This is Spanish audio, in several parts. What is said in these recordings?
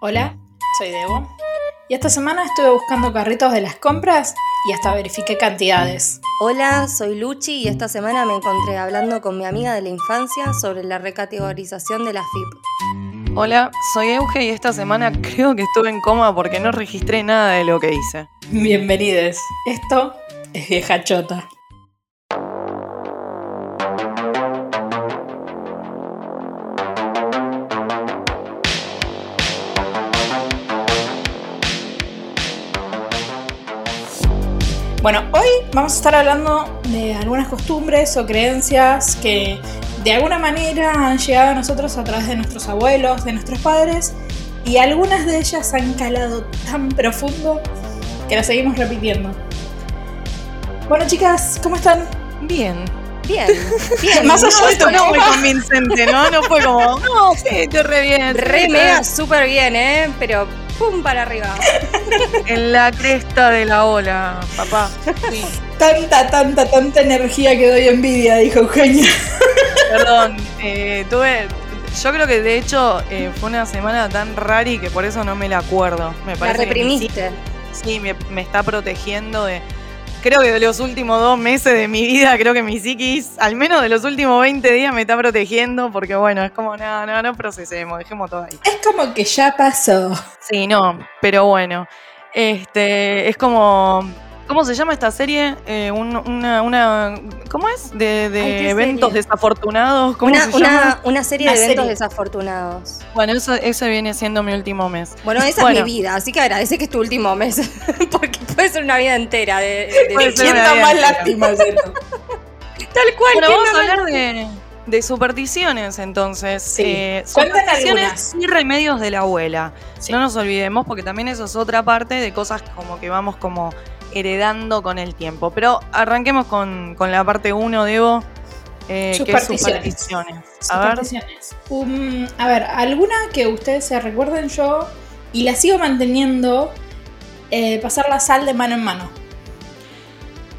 Hola, soy Debo. Y esta semana estuve buscando carritos de las compras y hasta verifiqué cantidades. Hola, soy Luchi y esta semana me encontré hablando con mi amiga de la infancia sobre la recategorización de la FIP. Hola, soy Euge y esta semana creo que estuve en coma porque no registré nada de lo que hice. Bienvenidos. Esto es Vieja Chota. Hoy vamos a estar hablando de algunas costumbres o creencias que de alguna manera han llegado a nosotros a través de nuestros abuelos, de nuestros padres, y algunas de ellas han calado tan profundo que las seguimos repitiendo. Bueno, chicas, ¿cómo están? Bien. Bien, bien. Más allá de Esto no muy coma. convincente, ¿no? No fue como, no, sí, estoy re bien. Re mega súper bien, ¿eh? Pero pum para arriba. En la cresta de la ola, papá. Sí, Tanta, tanta, tanta energía que doy envidia, dijo Eugenia. perdón. eh, tuve. Yo creo que de hecho eh, fue una semana tan rara y que por eso no me la acuerdo. Me La parece que mi reprimiste. Sí, me, me está protegiendo de. Creo que de los últimos dos meses de mi vida, creo que mi psiquis, al menos de los últimos 20 días, me está protegiendo porque, bueno, es como, no, no, no procesemos, dejemos todo ahí. Es como que ya pasó. Sí, no, pero bueno. Este, es como. ¿Cómo se llama esta serie? Eh, un- una, una. ¿Cómo es? De, de Ay, ¿qué eventos serie? desafortunados. ¿Cómo Una, se llama? una, una serie de eventos serie. desafortunados. Bueno, eso, ese viene siendo mi último mes. Bueno, esa Bueno. es mi vida, así que agradece que es tu último mes. Porque puede ser una vida entera de, de- de- más lástima, ¿cierto? tal cual. Bueno, ¿quién vamos a la- hablar de, de supersticiones entonces. Sí. Eh, supersticiones y remedios de la abuela. Sí. No nos olvidemos porque también eso es otra parte de cosas como que vamos como heredando con el tiempo. Pero arranquemos con, con la parte 1, Debo. Eh, que es Supersticiones. supersticiones. A ver, Supersticiones. Um, a ver, alguna que ustedes se recuerden yo y la sigo manteniendo, eh, pasar la sal de mano en mano.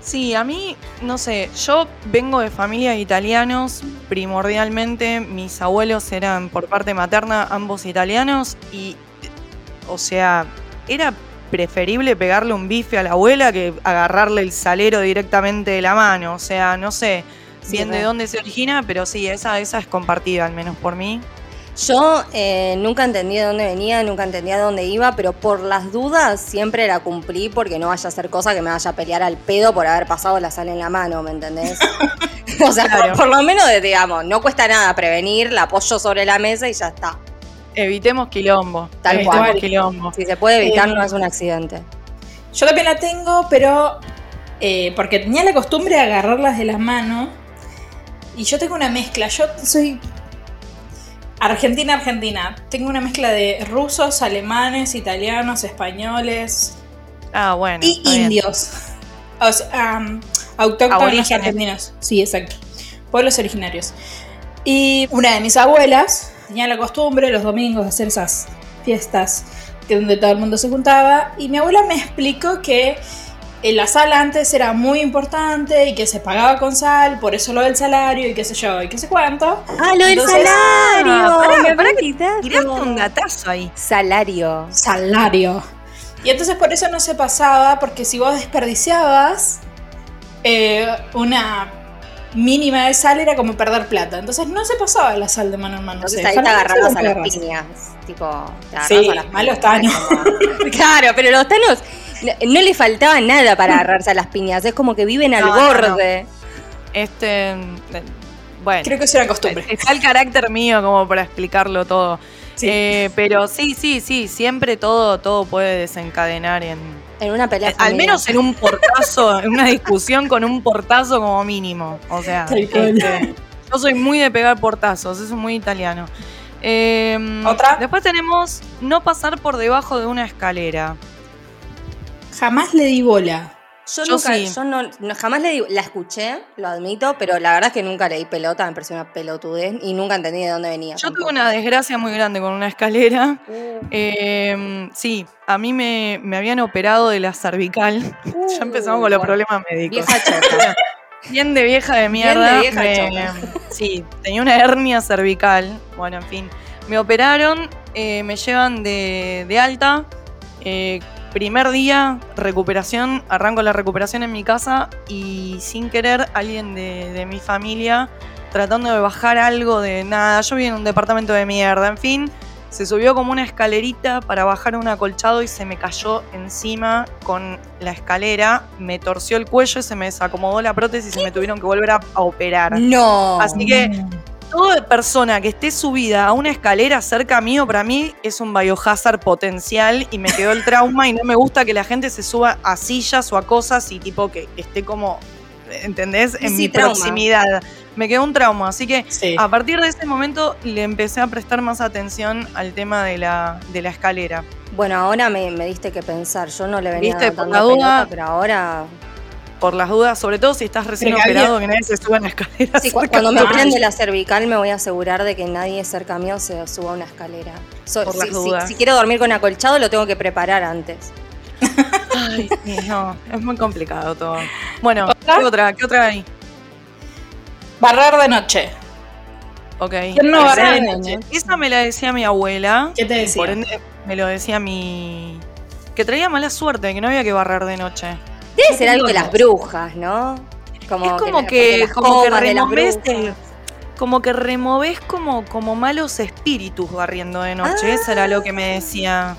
sí, a mí, no sé, yo vengo de familia de italianos, primordialmente mis abuelos eran por parte materna ambos italianos y, o sea, era preferible pegarle un bife a la abuela que agarrarle el salero directamente de la mano, o sea, no sé bien de dónde se origina, pero sí, esa, esa es compartida, al menos por mí. Yo eh, nunca entendí de dónde venía, nunca entendía de dónde iba, pero por las dudas siempre la cumplí porque no vaya a ser cosa que me vaya a pelear al pedo por haber pasado la sal en la mano, ¿me entendés? o sea, Claro. por lo menos, digamos, no cuesta nada prevenir, la apoyo sobre la mesa y ya está. Evitemos quilombo. Tal evitemos cual. quilombo. Si se puede evitar, Eh, no es un accidente. Yo también la tengo, pero eh, porque tenía la costumbre de agarrarlas de la mano. Y yo tengo una mezcla. Yo soy Argentina-Argentina. Tengo una mezcla de rusos, alemanes, italianos, españoles Ah, bueno. y indios. O sea, um, autóctonos argentinos. Sí, exacto. Pueblos originarios. Y una de mis abuelas tenía la costumbre los domingos de hacer esas fiestas que donde todo el mundo se juntaba. Y mi abuela me explicó que en la sal antes era muy importante y que se pagaba con sal, por eso lo del salario y qué sé yo y qué sé cuánto. ¡Ah, lo del salario! Ah, pará, me pará que Tiraste un datazo ahí. Salario. Salario. Y entonces por eso no se pasaba, porque si vos desperdiciabas eh, una mínima de sal era como perder plata. Entonces no se pasaba la sal de mano en mano. Entonces ahí te agarrabas a las piñas. Tipo, te agarrabas Sí, a las malos piñas. tanos. claro, pero los tanos no, no le faltaba nada para agarrarse a las piñas. Es como que viven al No, no, borde. Este. eh, Bueno. Creo que eso era costumbre. Está el carácter mío como para explicarlo todo. Sí. Eh, pero sí, sí, sí, siempre todo, todo puede desencadenar en. En una pelea Al familiar. menos en un portazo, en una discusión con un portazo como mínimo. O sea, este, yo soy muy de pegar portazos, eso es muy italiano. Eh, ¿Otra? Después tenemos no pasar por debajo de una escalera. Jamás le di bola. Yo, Yo nunca, sí. yo no, no- jamás le di, la escuché, lo admito, pero la verdad es que nunca le di pelota, me pareció una pelotudez y nunca entendí de dónde venía. Yo tuve una desgracia muy grande con una escalera. Uh, Eh, sí, a mí me, me habían operado de la cervical. ya empezamos con los Uh, problemas médicos. Vieja chota. Bien de vieja de Bien de mierda. vieja me- sí, tenía una hernia cervical. Bueno, en fin. Me operaron, eh, me llevan de, de alta. eh, primer día, recuperación, arranco la recuperación en mi casa y sin querer alguien de, de mi familia tratando de bajar algo de nada. Yo vivía en un departamento de mierda, en fin. Se subió como una escalerita para bajar un acolchado y se me cayó encima con la escalera, me torció el cuello y se me desacomodó la prótesis y me tuvieron que volver a, a operar. No. Así que toda persona que esté subida a una escalera cerca mío, para mí es un biohazard potencial y me quedó el trauma y no me gusta que la gente se suba a sillas o a cosas y tipo que esté como, ¿entendés? En Sí, mi trauma. proximidad. Me quedó un trauma, así que Sí. a partir de ese momento le empecé a prestar más atención al tema de la, de la escalera. Bueno, ahora me, me diste que pensar. Yo no le venía ¿Viste? Por dando la duda- pelota, pero ahora. Por las dudas, sobre todo si estás recién operado, que nadie se suba a la escalera. Sí, cu- cerca cuando me operen de la cervical me voy a asegurar de que nadie cerca mío se suba a una escalera. So- Por las si, si- dudas. si quiero dormir con acolchado lo tengo que preparar antes. Ay, sí, no, es muy complicado todo. Bueno, ¿Otra? ¿qué otra? ¿Qué otra hay? Barrer de noche. Ok. ¿Quién no Esa- barre de noche? Esa me la decía mi abuela. ¿Qué te decía? Por ende, me lo decía mi. Que traía mala suerte, que no había que barrer de noche. Debe ser algo de las brujas, ¿no? Como es como que, las como que como que removés como, como malos espíritus barriendo de noche. Ah. Eso era lo que me decía.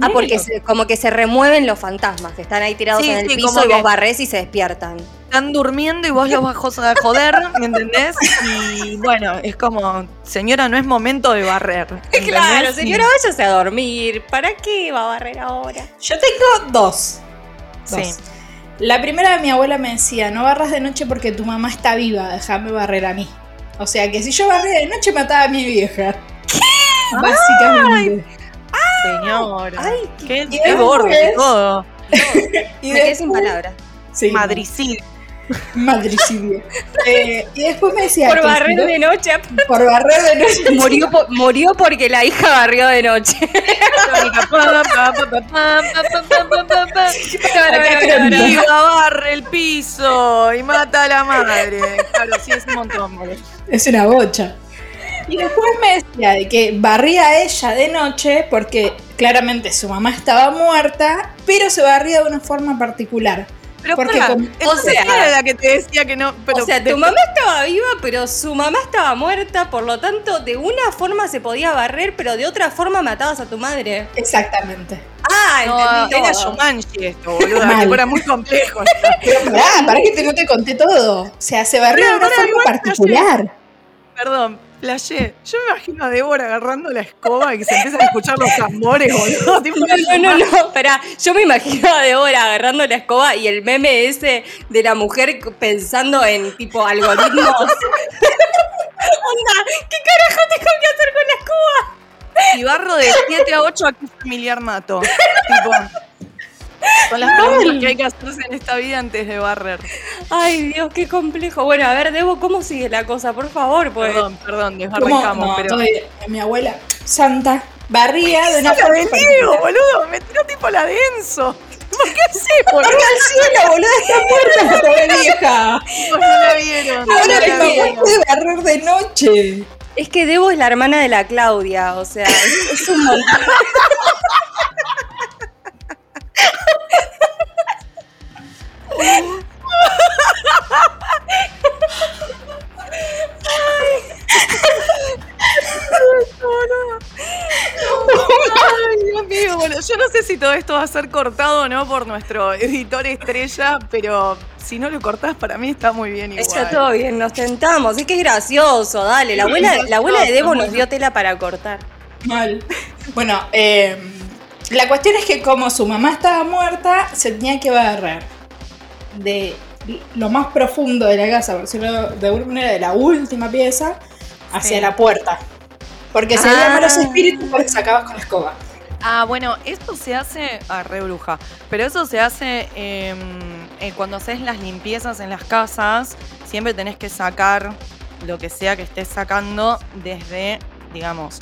Ah, porque se- como que se remueven los fantasmas, que están ahí tirados Sí, en el sí, piso y vos que- barrés y se despiertan. Están durmiendo y vos los bajos a joder, ¿me entendés? Y bueno, es como, señora, no es momento de barrer. ¿entendés? Claro, señora, váyase a dormir. ¿Para qué va a barrer ahora? Yo tengo dos. Dos. Sí. La primera, mi abuela me decía, no barras de noche porque tu mamá está viva, déjame barrer a mí. O sea que si yo barría de noche mataba a mi vieja. Básicamente. Señora. Ay, qué, y qué borde después- todo. Y Me quedé sin después- palabras. Sí, Madricidio. Madricidio. Eh, y después me decía Por barrer de noche. por barrer de noche. Murió, murió porque la hija barrió de noche. Barre el piso y mata a la madre. Claro, sí, es un montón. boludo. Es una bocha. Y después me decía de que barría a ella de noche porque claramente su mamá estaba muerta, pero se barría de una forma particular. Pero Porque entonces o sea- ¿quién era la que te decía que no. Pero o sea, tu mamá estaba viva, pero su mamá estaba muerta, por lo tanto, de una forma se podía barrer, pero de otra forma matabas a tu madre. Exactamente. Ah, No, entendí era. Shumanji esto, boludo. Era muy complejo. Pero pará, para que te, no te conté todo. O sea, se barrió de una forma particular. Perdón, flashé. Yo me imagino a Débora agarrando la escoba y que se empiezan a escuchar los tambores, boludo. No, no, no, no, espera, yo me imagino a Débora agarrando la escoba y el meme ese de la mujer pensando en tipo algoritmos. Onda, ¿qué carajo tengo que hacer con la escoba? Si barro de 7 a 8, ¿a qué familiar mato? tipo, son las preguntas que hay que hacerse en esta vida antes de barrer. Ay, Dios, qué complejo. Bueno, a ver, Debo, ¿cómo sigue la cosa? Por favor, pues. Perdón, perdón, ¿Cómo? desbarrancamos, No, pero. todavía- mi abuela santa barría de una la forma de. Diego, boludo. Me tiró tipo la de Enzo. ¿Por qué sé, boludo? ¡Arriba al cielo, boluda! ¡Está muerta la pobre vieja! No la vieron. No, no la la ¡No vieron. puede barrer de noche! Es que Debo es la hermana de la Claudia, o sea, es, es un montón. Ay, Dios mío, bueno, yo no sé si todo esto va a ser cortado o no por nuestro editor estrella, pero si no lo cortás, para mí está muy bien igual. Está todo bien, nos tentamos. Es que es gracioso, dale. La abuela, la abuela de Debo nos dio tela para cortar. Mal. Bueno, eh, la cuestión es que como su mamá estaba muerta, se tenía que barrer de lo más profundo de la casa, por decirlo de alguna manera, de la última pieza, hacia Sí. la puerta. Porque si Ah. había malos espíritus, pues sacabas con la escoba. Ah, bueno, esto se hace. Ah, re bruja. Pero eso se hace em, eh, cuando haces las limpiezas en las casas. Siempre tenés que sacar lo que sea que estés sacando desde, digamos,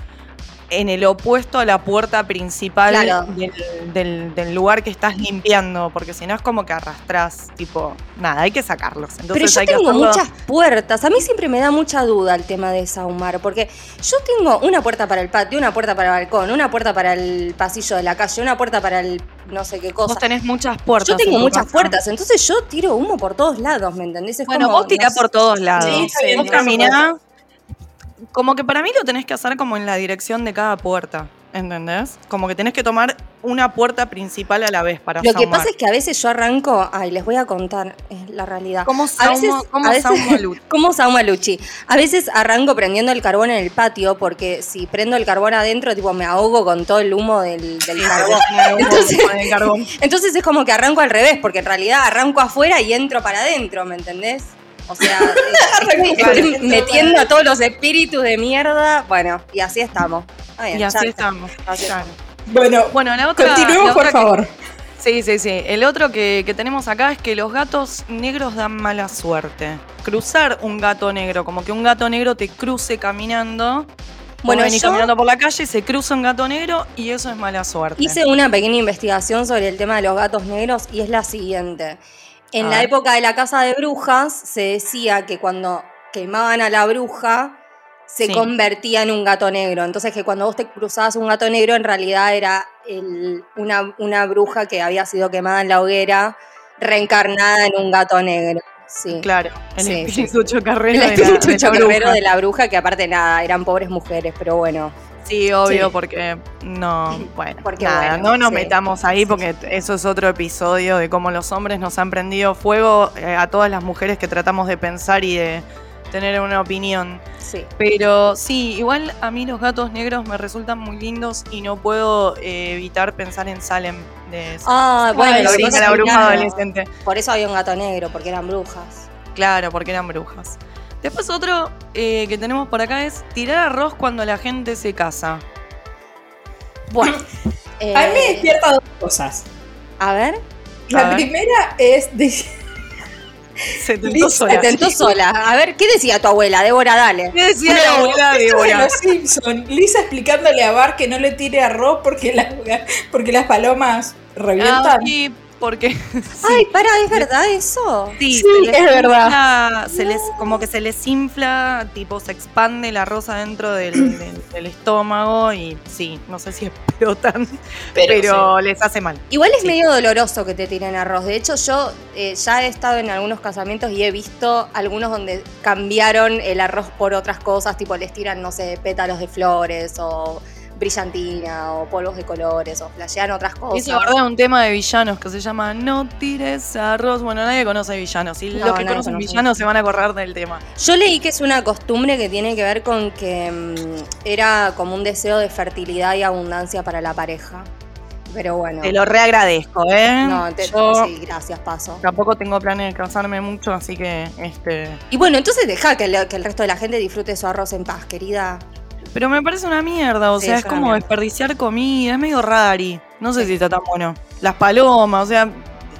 en el opuesto a la puerta principal Claro. del, del- del lugar que estás limpiando, porque si no es como que arrastrás, tipo, nada, hay que sacarlos. Entonces Pero yo hay tengo muchas puertas. A mí siempre me da mucha duda el tema de desahumar, porque yo tengo una puerta para el patio, una puerta para el balcón, una puerta para el pasillo de la calle, una puerta para el no sé qué cosa. Vos tenés muchas puertas. Yo tengo muchas casa. puertas, entonces yo tiro humo por todos lados, ¿me entendés? Es Bueno, como, vos tirá no sé. por todos lados. Sí, bien, vos tirá por caminá. Como que para mí lo tenés que hacer como en la dirección de cada puerta. ¿Entendés? Como que tenés que tomar una puerta principal a la vez para Lo que pasa es que a veces yo arranco, ay, les voy a contar eh, la realidad. ¿Cómo cómo a veces-? ¿Cómo sauma Luchi? A veces arranco prendiendo el carbón en el patio porque si prendo el carbón adentro, tipo me ahogo con todo el humo del, del carbón. Entonces-. Entonces es como que arranco al revés, porque en realidad arranco afuera y entro para adentro, ¿me entendés? O sea, estoy metiendo a todos los espíritus de mierda. Bueno, y así estamos. Bien, Y así estamos. Así claro. Bueno, Bueno, la otra. continuemos, la por que- favor. Sí, sí, sí. El otro que, que tenemos acá es que los gatos negros dan mala suerte. Cruzar un gato negro, como que un gato negro te cruce caminando. Bueno, Bueno, venís yo- caminando por la calle, se cruza un gato negro y eso es mala suerte. Hice una pequeña investigación sobre el tema de los gatos negros y es la siguiente. En A la ver. época de la casa de brujas se decía que cuando quemaban a la bruja se Sí. convertía en un gato negro. Entonces que cuando vos te cruzabas un gato negro en realidad era el- una, una bruja que había sido quemada en la hoguera reencarnada en un gato negro. Sí. Claro, el Sí, sí, espíritu chocarrero El espíritu de la de la bruja que aparte nada, eran pobres mujeres, pero bueno. Sí, obvio, Sí. porque no, bueno, Porque nada, bueno, no nos sí. metamos ahí porque eso es otro episodio de cómo los hombres nos han prendido fuego eh, a todas las mujeres que tratamos de pensar y de tener una opinión. Sí. Pero sí, igual a mí los gatos negros me resultan muy lindos y no puedo eh, evitar pensar en Salem de Ah, bueno, sí, la bruja adolescente. Por eso había un gato negro, porque eran brujas. Claro, porque eran brujas. Después otro eh, que tenemos por acá es tirar arroz cuando la gente se casa. Bueno. A mí me eh, despierta dos cosas. a ver. La A ver. primera es de Se tentó Lisa, sola. Se tentó sola. A ver, ¿qué decía tu abuela? Débora, dale. ¿Qué decía la abuela Débora? los Simpson. Lisa explicándole a Bar que no le tire arroz porque las, porque las palomas revientan. Ah, sí, porque sí, Ay, para, ¿es verdad eso? sí, sí, se les es verdad. se les, como que se les infla, tipo se expande el arroz adentro del, del- del estómago y sí, no sé si explotan, pero, les hace mal. Igual es Sí. medio doloroso que te tiren arroz. De hecho, yo eh, ya he estado en algunos casamientos y he visto algunos donde cambiaron el arroz por otras cosas, tipo les tiran, no sé, pétalos de flores o brillantina o polvos de colores o flashean otras cosas. Eso, verdad, un tema de villanos que se llama No tires arroz. Bueno, nadie conoce villanos. Y No, los que conocen conoce. villanos se van a acordar del tema. Yo leí que es una costumbre que tiene que ver con que mm, era como un deseo de fertilidad y abundancia para la pareja. Pero bueno. Te lo reagradezco, ¿eh? No, te- Yo sí, gracias, paso. tampoco tengo planes de casarme mucho, así que este. Y bueno, entonces deja que el resto de la gente disfrute su arroz en paz, querida. Pero me parece una mierda, o Sí, sea, es como mierda. desperdiciar comida, es medio rari. No sé si está tan bueno. Las palomas, o sea,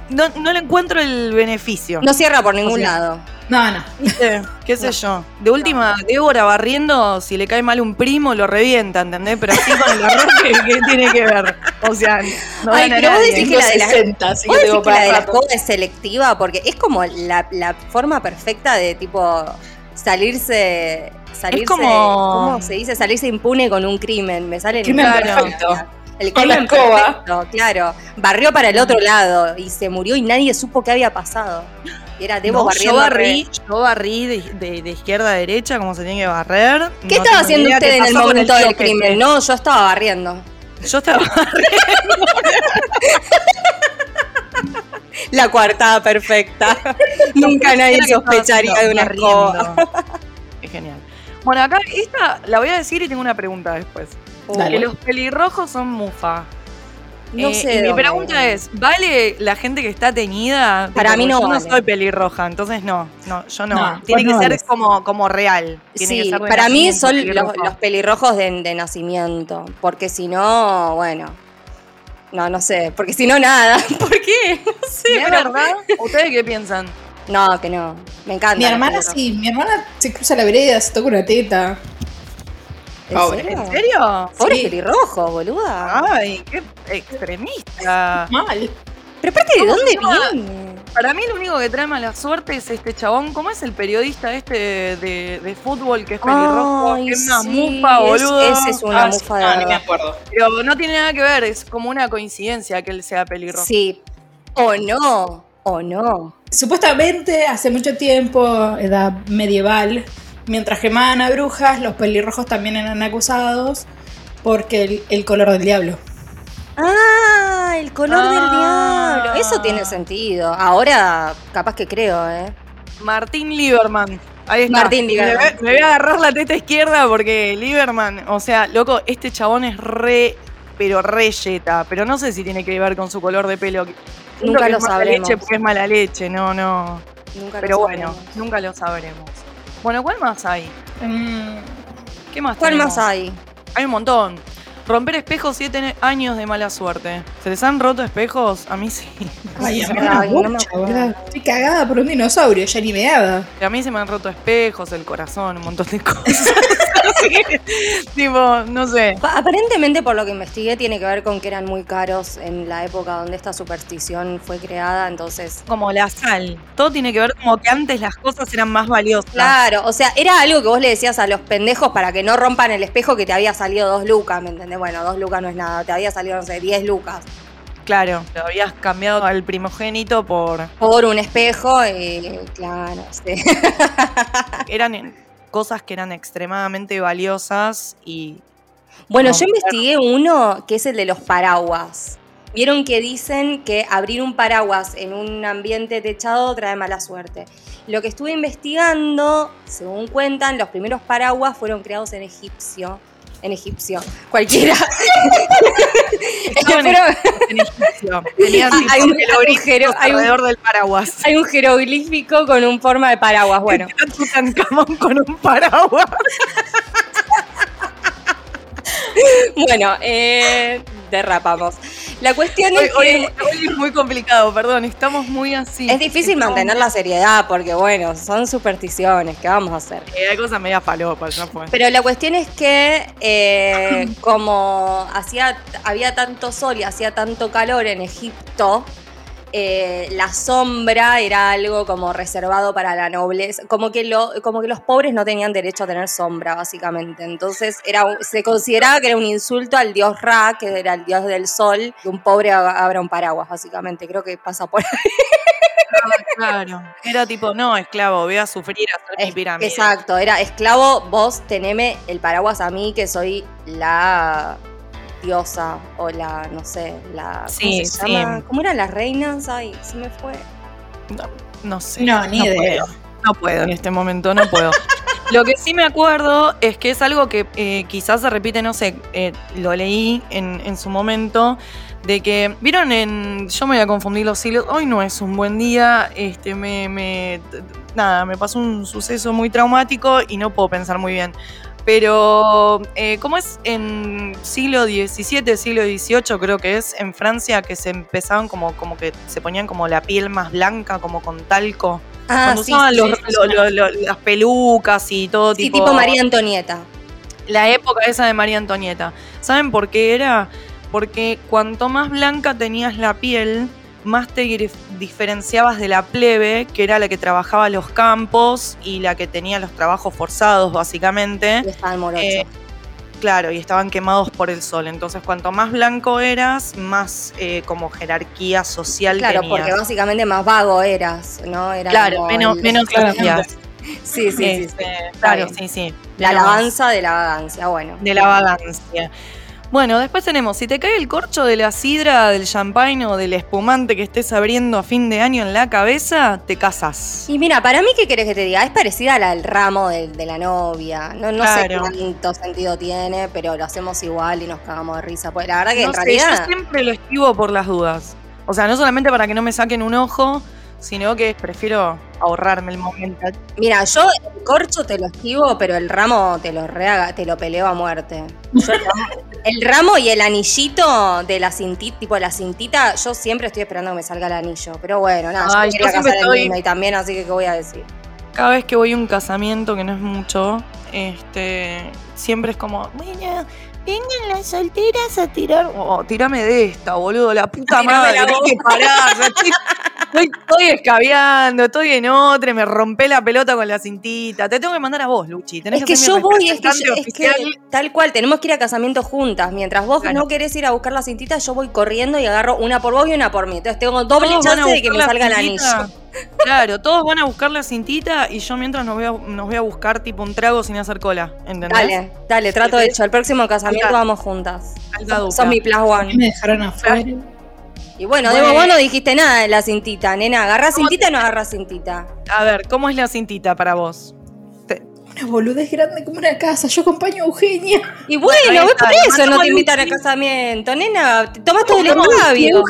no, no le encuentro el beneficio. No cierra por ningún O sea, lado. No, no. ¿Viste? ¿Qué sé yo? De última, Débora barriendo, si le cae mal un primo, lo revienta, ¿entendés? Pero así con el arroz, ¿qué, qué tiene que ver? O sea, no Ay, pero vos decís que la de la- 60, así ¿Vos que que la para de la rato. escoba es selectiva? Porque es como la, la forma perfecta de tipo salirse. Salirse como- ¿Cómo se dice? Salirse impune con un crimen. Me sale en Crimen perfecto. El Con la crimen escoba. perfecto, claro. Barrió para el otro lado y se murió y nadie supo qué había pasado. Era Debo No, barriendo. yo barrí, yo barrí de, de- de izquierda a derecha, como se tiene que barrer. ¿Qué No estaba haciendo usted en el momento del crimen? No, yo estaba barriendo. Yo estaba La coartada perfecta. Nunca nadie sospecharía de una escoba. barriendo. Es genial. Bueno, acá esta la voy a decir y tengo una pregunta después. Dale. Que los pelirrojos son mufa. No Eh, sé. y mi pregunta es, ¿vale la gente que está teñida? Para mí no Yo vale. no soy pelirroja, entonces no, no, yo no. No, Tiene que no ser como, como real. Tiene que Sí, ser de para mí son los, pelirrojo. los pelirrojos de, de nacimiento. Porque si no, bueno. No, no sé. Porque si no, nada. ¿Por qué? No sé. ¿Es pero- verdad? ¿Ustedes qué piensan? No, que no. Me encanta. Mi hermana sí, mi hermana se cruza la vereda, se toca una teta. ¿En Pobre. serio? ¿En serio? Pobre Sí. pelirrojo, boluda. Ay, qué extremista. Mal. Pero aparte, ¿de ¿Cómo dónde viene? Para mí lo único que trae mala suerte es este chabón. ¿Cómo es el periodista este de, de- de fútbol que es pelirrojo? Que es una sí, mufa, es- boludo. ese es una Ah, mufa de no, ni me acuerdo. Pero no tiene nada que ver, es como una coincidencia que él sea pelirrojo. Sí. O no, o no. Supuestamente, hace mucho tiempo, edad medieval, mientras quemaban a brujas, los pelirrojos también eran acusados porque el, el color del diablo. Ah, el color del Ah. diablo. Eso tiene sentido. Ahora, capaz que creo, ¿eh? Martín Lieberman. Ahí está. Martín Lieberman. Me, voy- me voy a agarrar la teta izquierda porque Lieberman, o sea, loco, este chabón es re, pero re yeta. Pero no sé si tiene que ver con su color de pelo. Nunca lo es mala sabremos. leche porque es mala leche, no, no. Nunca lo Pero bueno, sabremos. nunca lo sabremos. Bueno, ¿cuál más hay? Mm, ¿Qué más ¿Cuál tenemos? más hay? Hay un montón. Romper espejos, siete años de mala suerte. ¿Se les han roto espejos? A mí sí. Ay, a mí Ay, no me acuerdo. Estoy cagada por un dinosaurio, ya ni me daba. A mí se me han roto espejos, el corazón, un montón de cosas. tipo, no sé. Pa- Aparentemente, por lo que investigué, tiene que ver con que eran muy caros en la época donde esta superstición fue creada. Entonces, Como la sal. Todo tiene que ver como que antes las cosas eran más valiosas. claro, o sea, era algo que vos le decías a los pendejos para que no rompan el espejo que te había salido dos lucas, ¿me entendés? Bueno, dos lucas no es nada, te había salido, no sé, diez lucas Claro, lo habías cambiado al primogénito por. por un espejo y, claro, sí. Eran cosas que eran extremadamente valiosas y. Bueno, No, yo investigué uno que es el de los paraguas. Vieron que dicen que abrir un paraguas en un ambiente techado trae mala suerte. Lo que estuve investigando, según cuentan, los primeros paraguas fueron creados en egipcio. En egipcio, cualquiera. Estaban en egipcio. Tenían Ah, hay un- jeroglíficos hay un jero- hay un- alrededor del paraguas. hay un jeroglífico con un forma de paraguas. Bueno, Tutankamón con un paraguas. bueno, eh, derrapamos. La cuestión Hoy, es que hoy es muy complicado, perdón, estamos muy así. es difícil Estamos- mantener la seriedad porque, bueno, son supersticiones. ¿Qué vamos a hacer? Eh, hay cosas media falopas, ya fue. Pero la cuestión es que eh, como hacía, había tanto sol y hacía tanto calor en Egipto, eh, la sombra era algo como reservado para la nobleza, como que, lo, como que los pobres no tenían derecho a tener sombra, básicamente. Entonces era, se consideraba que era un insulto al dios Ra, que era el dios del sol, que un pobre abra un paraguas, básicamente. Creo que pasa por ahí. Claro. Era tipo, no, esclavo, voy a sufrir a hacer pirámide. Exacto, era esclavo, vos teneme el paraguas a mí, que soy la diosa o la, no sé, la... Sí, ¿Cómo se sí. llama? ¿Cómo eran las reinas? Ay, se me fue. No, no sé. No, ni idea. Puedo. No puedo en este momento, no puedo. Lo que sí me acuerdo es que es algo que eh, quizás se repite, no sé, eh, lo leí en, en su momento, de que, vieron en, yo me voy a confundir los siglos, hoy no es un buen día, este, me, me, nada, me pasó un suceso muy traumático y no puedo pensar muy bien. Pero, eh, ¿cómo es en siglo XVII, siglo XVIII creo que es, en Francia, que se empezaban como, como que se ponían como la piel más blanca, como con talco? Ah, Cuando sí, usaban sí, los- sí, lo- lo- lo- las pelucas y todo Sí, tipo. tipo María Antonieta. La época esa de María Antonieta. ¿Saben por qué era? Porque cuanto más blanca tenías la piel, más te dif- diferenciabas de la plebe, que era la que trabajaba los campos y la que tenía los trabajos forzados, básicamente. Y estaba el morocho. Eh, Claro, y estaban quemados por el sol. Entonces, cuanto más blanco eras, más eh, como jerarquía social claro, tenías. porque básicamente más vago eras, ¿no? Era Claro, menos, el- menos Claramente. hacías. Sí, sí, sí. Este, sí. claro, sí, sí. La alabanza de la vagancia, bueno. De la vagancia. Bueno, después tenemos, si te cae el corcho de la sidra, del champagne o del espumante que estés abriendo a fin de año en la cabeza, te casas. Y mira, para mí, ¿qué querés que te diga? Es parecida a la del ramo de, de la novia. No, no sé Claro. cuánto sentido tiene, pero lo hacemos igual y nos cagamos de risa. Pues la verdad que No en sé, realidad. yo siempre lo esquivo por las dudas. O sea, no solamente para que no me saquen un ojo, sino que prefiero ahorrarme el momento. Mira, yo el corcho te lo esquivo, pero el ramo te lo reaga, te lo peleo a muerte. Yo el, ramo, el ramo y el anillito de la cintita, tipo la cintita, yo siempre estoy esperando que me salga el anillo. Pero bueno, nada, Ay, yo yo casar estoy- y también, así que qué voy a decir. cada vez que voy a un casamiento, que no es mucho, este, siempre es como, bueno, vengan las solteras a tirar. Oh, tirame de esta, boludo, la puta madre. la tenés que parar. Estoy, estoy, estoy escabeando, estoy en otra, me rompé la pelota con la cintita. Te tengo que mandar a vos, Luchi. Tenés Es que mi yo voy, es que, yo- es que oficial. tal cual, tenemos que ir a casamiento juntas. Mientras vos Claro. no querés ir a buscar la cintita, yo voy corriendo y agarro una por vos y una por mí. Entonces tengo doble Todos chance de que me salga el anillo. Claro, todos van a buscar la cintita y yo mientras nos voy a, nos voy a buscar tipo un trago sin hacer cola. ¿Entendés? Dale, dale, trato hecho. El próximo casamiento Alta- vamos juntas. dupla. sos mi plus A one. mí me dejaron afuera. Y bueno, Bueno. Debo, vos no dijiste nada de la cintita, nena. ¿Agarrás cintita o no agarrás cintita? A ver, ¿cómo es la cintita para vos? Te- Una boludez grande como una casa. Yo acompaño a Eugenia. Y bueno, Ahí ¿ves está, por eso no te invitan al Luchi. casamiento, nena. Te tomas todo el escabio.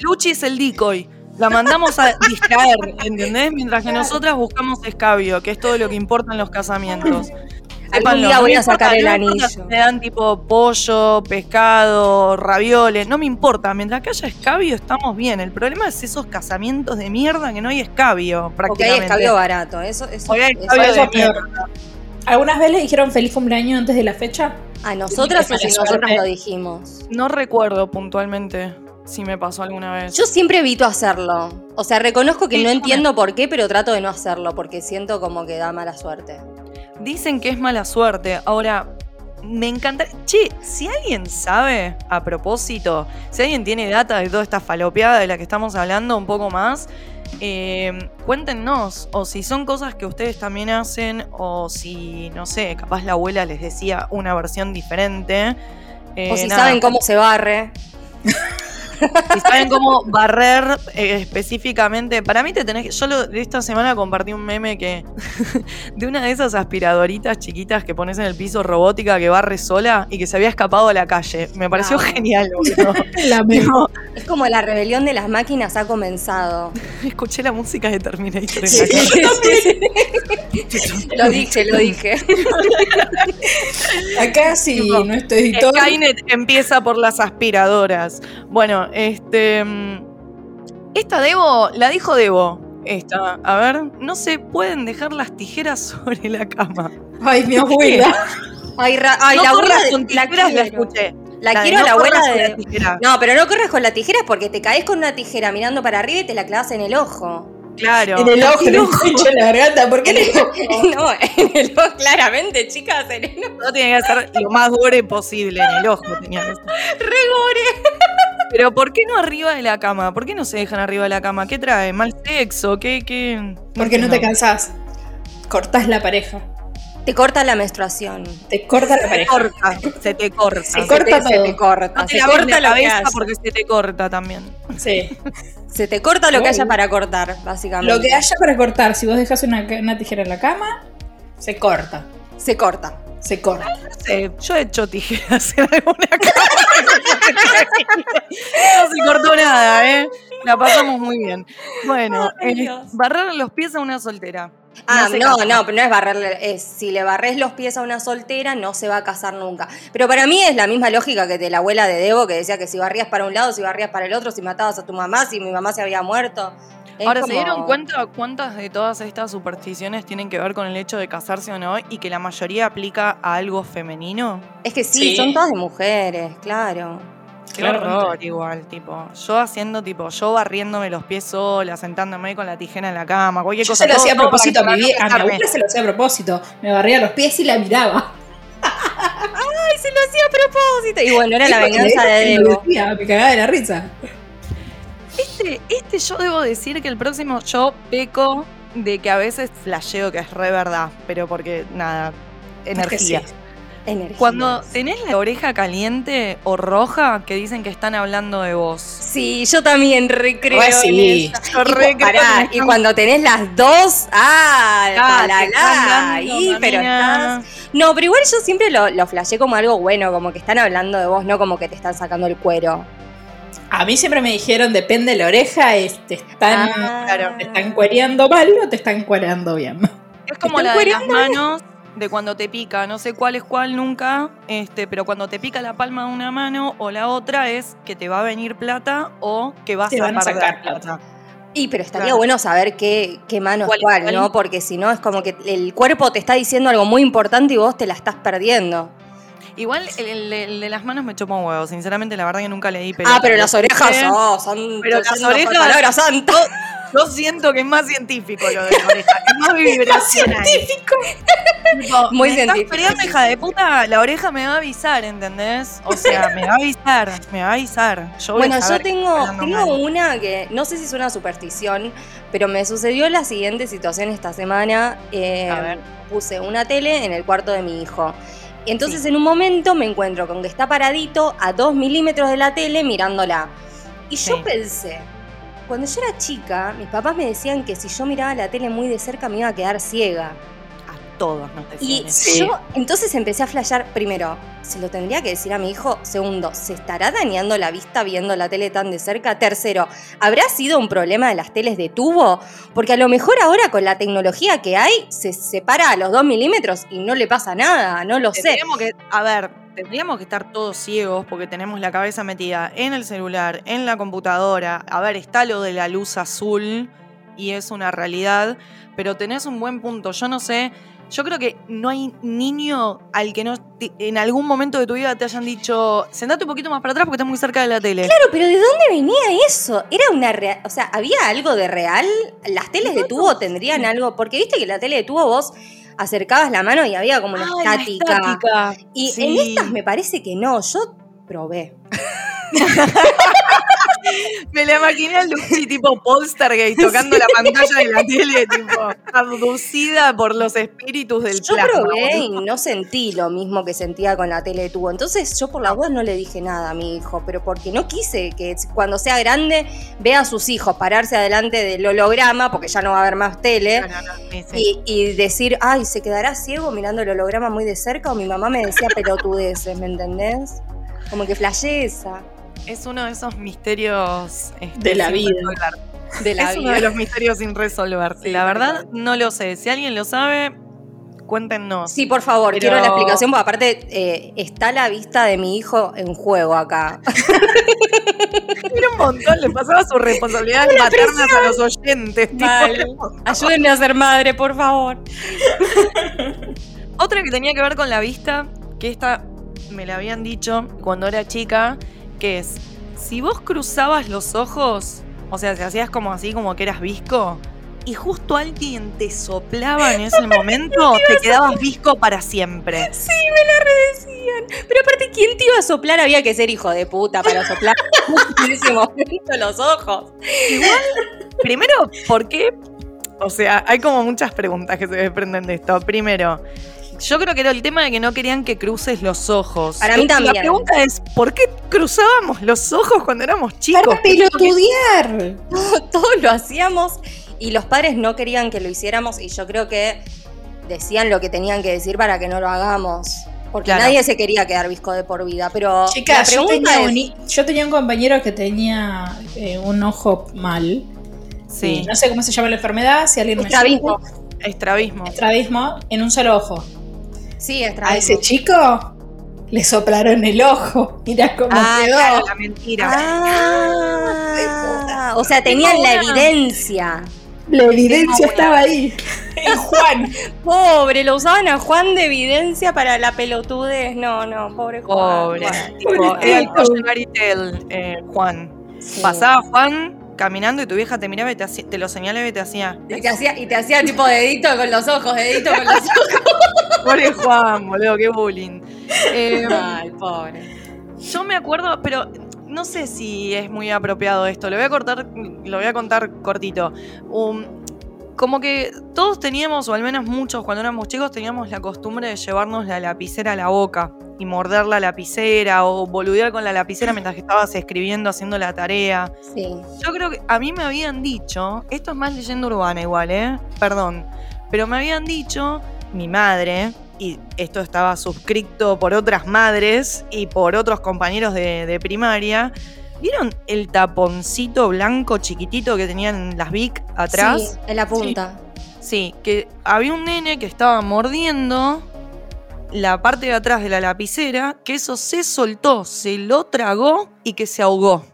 Luchi es el decoy. La mandamos a distraer, ¿entendés? Mientras que nosotras buscamos escabio, que es todo lo que importa en los casamientos. Algún día voy a sacar el anillo. Me dan tipo pollo, pescado, ravioles, no me importa. Mientras que haya escabio estamos bien. El problema es esos casamientos de mierda que no hay escabio Porque hay prácticamente. escabio barato. Eso, eso, Porque hay escabio eso de mierda. ¿Algunas veces le dijeron feliz cumpleaños antes de la fecha? A nosotras o Mala si suerte. nosotras lo dijimos. No recuerdo puntualmente si me pasó alguna vez. Yo siempre evito hacerlo. O sea, reconozco que Sí, no entiendo por qué, pero trato de no hacerlo porque siento como que da mala suerte. Dicen que es mala suerte. Ahora, me encanta. Che, si alguien sabe, a propósito, si alguien tiene data de toda esta falopeada de la que estamos hablando un poco más, eh, cuéntenos. O si son cosas que ustedes también hacen, o si, no sé, capaz la abuela les decía una versión diferente. Eh, o si nada, saben cómo se barre. si saben cómo barrer eh, específicamente. Para mí te tenés que. Yo lo- de esta semana compartí un meme que. de una de esas aspiradoritas chiquitas que pones en el piso robótica que barre sola y que se había escapado a la calle. Me pareció Amo. genial, boludo. La Es como la rebelión de las máquinas ha comenzado. escuché la música de Terminator en Sí, la sí, calle. sí, sí. Lo dije, lo dije. Acá sí, Tipo, nuestro editor. Skynet empieza por las aspiradoras. Bueno, este. mm, Esta Debo, la dijo Debo. Esta, a ver, no se pueden dejar las tijeras sobre la cama. Ay, mi abuela. Ay, ra- ay, no la abuela corras de- con la tijeras, la, escuché. La, de quiero a no la abuela corras con de. la tijera. No, pero no corres con la tijera porque te caes con una tijera mirando para arriba y te la clavas en el ojo. Claro. En el ojo, en el en la garganta. ¿Por qué en el ojo? no, en el ojo, claramente, chicas, en el ojo. No tiene que ser lo más gore posible en el ojo. Tenía que ser. Pero ¿por qué no arriba de la cama? ¿Por qué no se dejan arriba de la cama? ¿Qué trae? ¿Mal sexo? ¿Qué? qué? Porque no te cansás. Cortás la pareja. Te corta la menstruación. Te corta la Se te pareja. corta, se te corta. Se corta te, se todo. te corta. No te se laves corta la cabeza porque se te corta también. Sí. Se te corta lo que haya para cortar, básicamente. Lo que haya para cortar, si vos dejas una, una tijera en la cama, se corta. Se corta. Se corta. No sé, yo he hecho tijeras en alguna cama. no se cortó nada, ¿eh? La pasamos muy bien. Bueno, eh, barrer los pies a una soltera. Ah, no, casa. no, pero no es barrerle. Es, si le barres los pies a una soltera, no se va a casar nunca. Pero para mí es la misma lógica que de la abuela de Debo, que decía que si barrías para un lado, si barrías para el otro, si matabas a tu mamá, si mi mamá se había muerto. Es Ahora, como- ¿se dieron cuenta cuántas de todas estas supersticiones tienen que ver con el hecho de casarse o no y que la mayoría aplica a algo femenino? Es que sí, Sí. son todas de mujeres, claro. Qué Claramente. horror igual, tipo. Yo haciendo, tipo, yo barriéndome los pies sola, sentándome con la tijera en la cama, cualquier Yo cosa. se lo todo- hacía a propósito a mi, no vie- a mi abuela, se lo hacía a propósito. Me barría los pies y la miraba. Ay, se lo hacía a propósito. Y bueno, era la Sí, venganza de decía, Me cagaba de la risa. Este, este yo debo decir que el próximo yo peco de que a veces flasheo que es re verdad, pero porque nada, energía. sí. Energía. Cuando tenés la oreja caliente o roja, que dicen que están hablando de vos. Sí, yo también recreo. Re sí. Yo Y, cu- re creo pará, que me y cuando tenés las dos, ah, Ah, la, la, ahí, pero estás. No, pero igual yo siempre lo, lo flashé como algo bueno, como que están hablando de vos, no como que te están sacando el cuero. A mí siempre me dijeron, depende de la oreja, es- te están, Ah. claro, te están cuereando mal o te están cuereando bien. Es como la de las manos de cuando te pica, no sé cuál es cuál nunca, este, pero cuando te pica la palma de una mano o la otra es que te va a venir plata o que vas Te a van a perder sacar plata. Y pero estaría Claro. bueno saber qué, qué mano es ¿Cuál es cuál, cuál? ¿no? Porque si no es como que el cuerpo te está diciendo algo muy importante y vos te la estás perdiendo. Igual el, el- el de las manos me chupó un huevo. Sinceramente, la verdad que nunca leí. ah, pero las orejas Sí. oh, son. Pero las orejas- Palabra santa. Yo siento que es más científico lo de la oreja. Es más vibracional. científico. Tipo, Muy me científico. Estás hija de puta, la oreja me va a avisar, ¿entendés? O sea, me va a avisar, me va a avisar. Yo voy a Bueno, yo tengo, tengo mal. una que no sé si es una superstición, pero me sucedió la siguiente situación esta semana. Eh, A ver. Puse una tele en el cuarto de mi hijo. Y entonces en un momento me encuentro con que está paradito a dos milímetros de la tele mirándola. Y yo pensé, cuando yo era chica, mis papás me decían que si yo miraba la tele muy de cerca me iba a quedar ciega. Todos nos Y eso. Yo entonces empecé a flashear, primero, ¿se lo tendría que decir a mi hijo? Segundo, ¿se estará dañando la vista viendo la tele tan de cerca? Tercero, ¿habrá sido un problema de las teles de tubo? Porque a lo mejor ahora con la tecnología que hay, se separa a los dos milímetros y no le pasa nada, no lo sé. Tendríamos que, a ver, tendríamos que estar todos ciegos porque tenemos la cabeza metida en el celular, en la computadora. A ver, está lo de la luz azul y es una realidad, pero tenés un buen punto. Yo no sé, yo creo que no hay niño al que no te- en algún momento de tu vida te hayan dicho, sentate un poquito más para atrás porque estás muy cerca de la tele. Claro, pero ¿de dónde venía eso? ¿Era una real? O sea, ¿había algo de real? ¿Las teles de tubo tendrían algo? Porque viste que la tele de tubo vos acercabas la mano y había como una la estática. estática. Y Sí. en estas me parece que no, yo probé. Me la imaginé a Lucy tipo Poltergeist tocando la pantalla de la tele, tipo abducida por los espíritus del Yo plasma. probé y no sentí lo mismo que sentía con la tele de tubo. Entonces yo por la voz no le dije nada a mi hijo, pero porque no quise que cuando sea grande vea a sus hijos pararse adelante del holograma, porque ya no va a haber más tele. No, no, no, sí, sí. Y, y decir, ay, ¿se quedará ciego mirando el holograma muy de cerca? O mi mamá me decía pelotudeces, ¿me entendés? Como que flashé esa Es uno de esos misterios este, De la vida. resolver. de la es uno de los misterios sin resolver. Sí, la verdad, no lo sé. Si alguien lo sabe, cuéntenos. Sí, por favor, Pero- quiero la explicación, porque aparte eh, está la vista de mi hijo en juego acá. Era un montón, le pasaba sus responsabilidades maternas a los oyentes. montón. Ayúdenme a ser madre, por favor. Otra que tenía que ver con la vista, que esta me la habían dicho cuando era chica, que es, si vos cruzabas los ojos, o sea, si hacías como así, como que eras visco, y justo alguien te soplaba en ese momento, te quedabas visco para siempre. Sí, me la redecían. Pero aparte, ¿quién te iba a soplar? Había que ser hijo de puta para soplar en ese momento los ojos. Primero, ¿por qué? O sea, hay como muchas preguntas que se desprenden de esto. Primero, yo creo que era el tema de que no querían que cruces los ojos. Para mí La también. pregunta es, ¿por qué cruzábamos los ojos cuando éramos chicos? Para pelotudear. Todos lo hacíamos y los padres no querían que lo hiciéramos y yo creo que decían lo que tenían que decir para que no lo hagamos. Porque Claro. nadie se quería quedar visco de por vida. Pero Chicas, la yo pregunta tenía, es, un, yo tenía un compañero que tenía eh, un ojo mal. Sí, No sé cómo se llama la enfermedad, si alguien me Estrabismo. ayuda. estrabismo. Estrabismo en un solo ojo. Sí, es A ese chico le soplaron el ojo. Mira cómo Ah, quedó. claro, la mentira. Ah, o sea, tenían la evidencia. La evidencia estaba ahí. En Juan. Pobre, lo usaban a Juan de evidencia para la pelotudez. No, no, pobre Juan. Pobre. Bueno, Tipo, era el eh, Juan. sí. Pasaba Juan caminando y tu vieja te miraba y te, hacía- te lo señalaba y te hacía. Y te hacía, y te hacía tipo dedito con los ojos, dedito con los ojos. Pobre Juan, boludo, qué bullying. Eh, Ay, pobre. Yo me acuerdo, pero no sé si es muy apropiado esto. Lo voy a cortar, lo voy a contar cortito. Um, como que todos teníamos, o al menos muchos cuando éramos chicos, teníamos la costumbre de llevarnos la lapicera a la boca y morder la lapicera o boludear con la lapicera mientras que estabas escribiendo, haciendo la tarea. Sí. Yo creo que a mí me habían dicho, esto es más leyenda urbana igual, ¿eh? Perdón, pero me habían dicho mi madre, y esto estaba suscrito por otras madres y por otros compañeros de, de primaria, ¿vieron el taponcito blanco chiquitito que tenían las Vic atrás? Sí, en la punta. Sí, que había un nene que estaba mordiendo la parte de atrás de la lapicera, que eso se soltó, se lo tragó y que se ahogó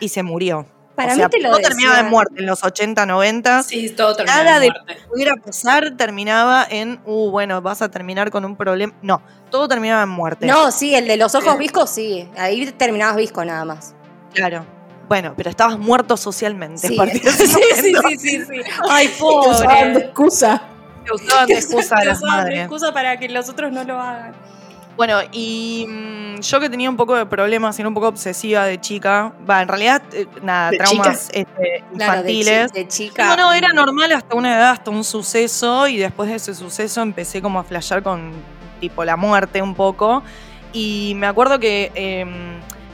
y se murió. Para o sea, mí te lo todo terminaba en muerte en los 80, 90. Sí, todo termina Nada en de muerte. que pudiera pasar terminaba en, uh, bueno, vas a terminar con un problema. No, todo terminaba en muerte. No, sí, el de los ojos viscos, sí. Ahí terminabas visco nada más. Claro. Bueno, pero estabas muerto socialmente. Sí, sí, sí, sí, sí. Ay, Te usaban de pobre. excusa. Te usaban de excusa a las usaban de madres. excusa para que los otros no lo hagan. Bueno, y mm, yo que tenía un poco de problemas, era un poco obsesiva de chica. Va, en realidad, eh, nada, ¿De traumas este, Claro, de, chi- infantiles. de chica. No, no, era normal hasta una edad, hasta un suceso, y después de ese suceso empecé como a flashear con tipo la muerte un poco. Y me acuerdo que eh,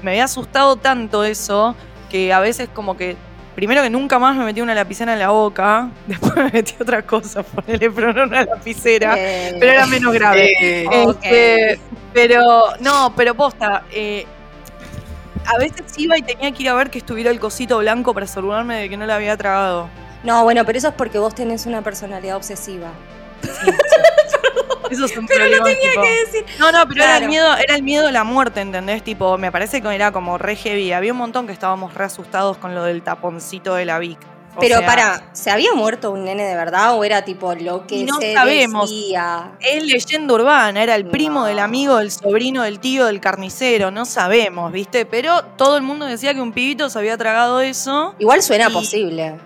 me había asustado tanto eso que a veces como que. Primero que nunca más me metí una lapicera en la boca, después me metí otra cosa, ponele, pero no una lapicera, Eh, pero era menos grave. Eh. Este, pero, no, pero posta, eh, a veces iba y tenía que ir a ver que estuviera el cosito blanco para asegurarme de que no la había tragado. No, bueno, pero eso es porque vos tenés una personalidad obsesiva. Eso es un Pero lo problema, tenía tipo- que decir. No, no, pero era el miedo, era el miedo a la muerte, ¿entendés? Tipo, me parece que era como re heavy. Había un montón que estábamos re asustados con lo del taponcito de la Vic. O Pero sea, para, ¿se había muerto un nene de verdad o era tipo lo que no se sabemos. decía? Es leyenda urbana, era el primo No. del amigo, del sobrino, del tío, del carnicero, no sabemos, ¿viste? Pero todo el mundo decía que un pibito se había tragado eso. Igual suena Y- posible.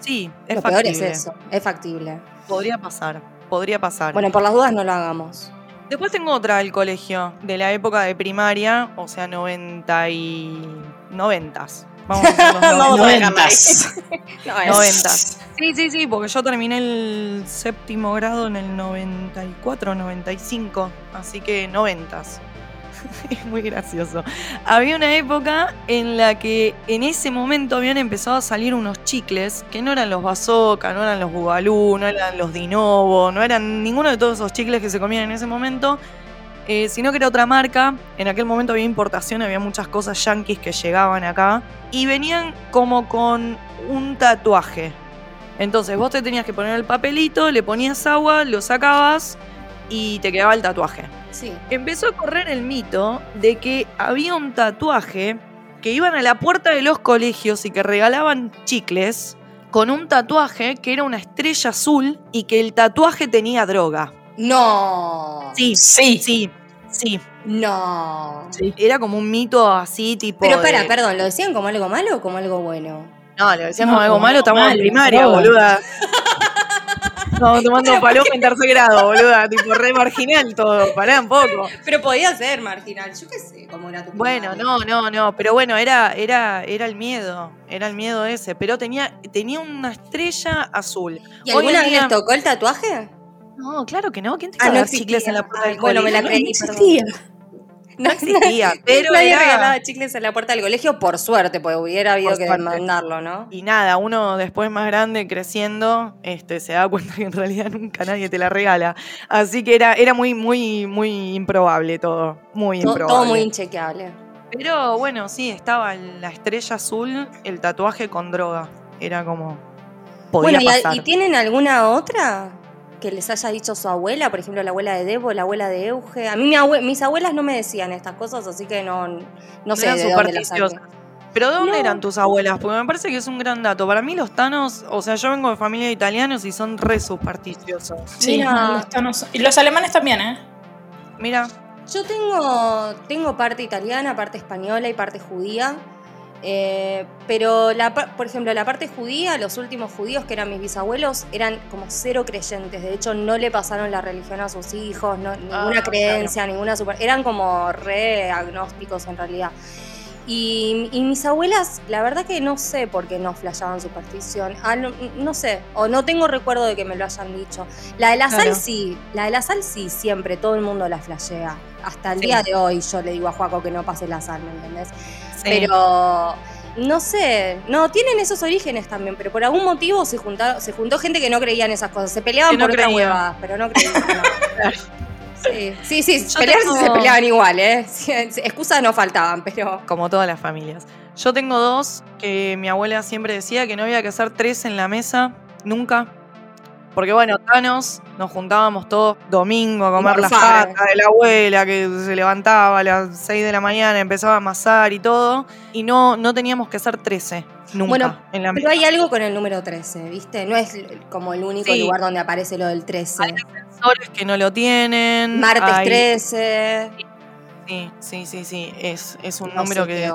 Sí, es Lo factible. peor es eso, es factible. Podría pasar, podría pasar. Bueno, por las dudas no lo hagamos. Después tengo otra del colegio, de la época de primaria, o sea, 90 y... noventas. Vamos a noventas. Noventas. Sí, sí, sí, porque yo terminé el séptimo grado en el 94, 95, así que noventas. Es muy gracioso. Había una época en la que en ese momento habían empezado a salir unos chicles que no eran los bazooka, no eran los bubalú, no eran los dinovo, no eran ninguno de todos esos chicles que se comían en ese momento, eh, sino que era otra marca. En aquel momento había importación, había muchas cosas yankees que llegaban acá y venían como con un tatuaje. Entonces vos te tenías que poner el papelito, le ponías agua, lo sacabas y te quedaba el tatuaje. Sí. Empezó a correr el mito de que había un tatuaje que iban a la puerta de los colegios y que regalaban chicles con un tatuaje que era una estrella azul y que el tatuaje tenía droga. No. Sí, Sí. sí, sí. No. Era como un mito así, tipo. Pero de- espera, perdón, ¿lo decían como algo malo o como algo bueno? No, le decían No, como algo como malo, estamos en primaria, boluda. Estamos tomando paloja en tercer grado, boluda. Tipo, re marginal todo. Pará un poco. Pero podía ser marginal, yo qué sé cómo era tu Bueno, no, no, no. Pero bueno, era, era, era el miedo. Era el miedo ese. Pero tenía, tenía una estrella azul. ¿Y Hoy alguna vez les tocó el tatuaje? No, claro que no. ¿Quién te Ah, no chicles en la puerta del bueno, me la creí, No perdón. No existía, pero Nadie era- regalaba chicles en la puerta del colegio, por suerte, porque hubiera habido Por que suerte. demandarlo, ¿no? Y nada, uno después más grande, creciendo, este, se da cuenta que en realidad nunca nadie te la regala. Así que era, era muy, muy, muy improbable todo. Muy Todo, improbable. todo muy inchequeable. Pero bueno, sí, estaba la estrella azul, el tatuaje con droga. Era como. Podía Bueno, ¿y, a- pasar. ¿y tienen alguna otra que les haya dicho su abuela? Por ejemplo, la abuela de Debo, la abuela de Euge. A mí mi abue- mis abuelas no me decían estas cosas, así que no, no sé eran de dónde las saqué. supersticiosas. Pero ¿de dónde No. eran tus abuelas? Porque me parece que es un gran dato. Para mí los tanos, o sea, yo vengo de familia de italianos y son re supersticiosos. Sí, Mira. los tanos- Y los alemanes también, ¿eh? Mira, Yo tengo, tengo parte italiana, parte española y parte judía. Eh, pero, la, por ejemplo, la parte judía, los últimos judíos que eran mis bisabuelos, eran como cero creyentes. De hecho, no le pasaron la religión a sus hijos, no- ninguna Ah, creencia, ninguna super. Eran como re agnósticos en realidad. Y, y mis abuelas, la verdad que no sé por qué no flashaban superstición. Ah, no, no sé, o no tengo recuerdo de que me lo hayan dicho. La de la Claro. sal sí, la de la sal sí, siempre, todo el mundo la flashea. Hasta el Sí. día de hoy yo le digo a Juaco que no pase la sal, ¿me entendés? Sí. Pero no sé, no, tienen esos orígenes también, pero por algún motivo se, juntaron, se juntó gente que no creía en esas cosas. Se peleaban no por creía. pero no creían. no. Sí, sí, sí, pelearse tengo- se peleaban igual, ¿eh? Excusas no faltaban, pero... como todas las familias. Yo tengo dos que mi abuela siempre decía que no había que hacer tres en la mesa, nunca. Porque bueno, Thanos, nos juntábamos todos domingo a comer las patas de la abuela que se levantaba a las 6 de la mañana, empezaba a amasar y todo. Y no, no teníamos que ser 13, nunca. Bueno, en la Pero hay algo con el número 13, ¿viste? No es como el único Sí. lugar donde aparece lo del 13. Hay ascensores que no lo tienen. Martes hay- 13. Sí, sí, sí, sí. Es, es un no número que.